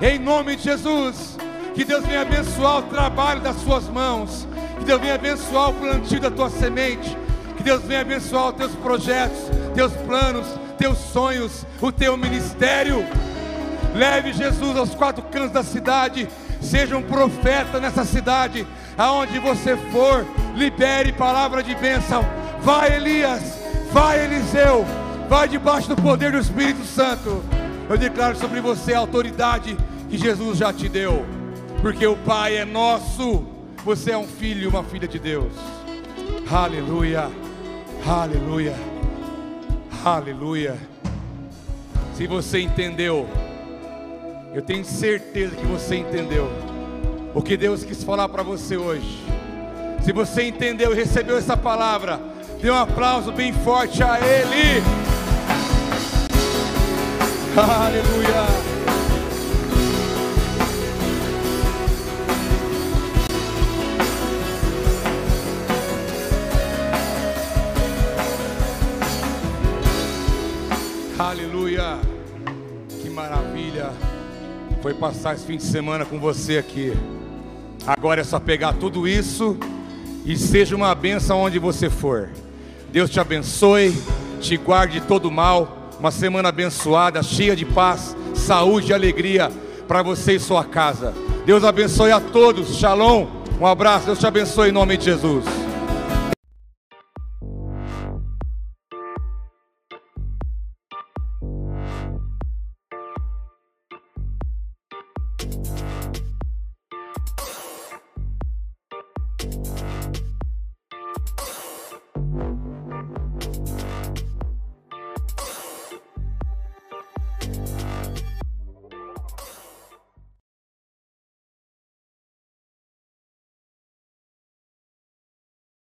Em nome de Jesus, que Deus venha abençoar o trabalho das suas mãos, que Deus venha abençoar o plantio da tua semente, que Deus venha abençoar os teus projetos, teus planos, teus sonhos, o teu ministério. Leve Jesus aos quatro cantos da cidade, seja um profeta nessa cidade, aonde você for, libere palavra de bênção. Vai Elias, vai Eliseu, vai debaixo do poder do Espírito Santo. Eu declaro sobre você a autoridade que Jesus já te deu, porque o Pai é nosso, você é um filho uma filha de Deus. Aleluia, aleluia, aleluia. Se você entendeu, eu tenho certeza que você entendeu o que Deus quis falar para você hoje. Se você entendeu e recebeu essa palavra, dê um aplauso bem forte a Ele. Aleluia. Foi passar esse fim de semana com você aqui. Agora é só pegar tudo isso e seja uma benção onde você for. Deus te abençoe, te guarde de todo mal. Uma semana abençoada, cheia de paz, saúde e alegria para você e sua casa. Deus abençoe a todos. Shalom. Um abraço. Deus te abençoe em nome de Jesus.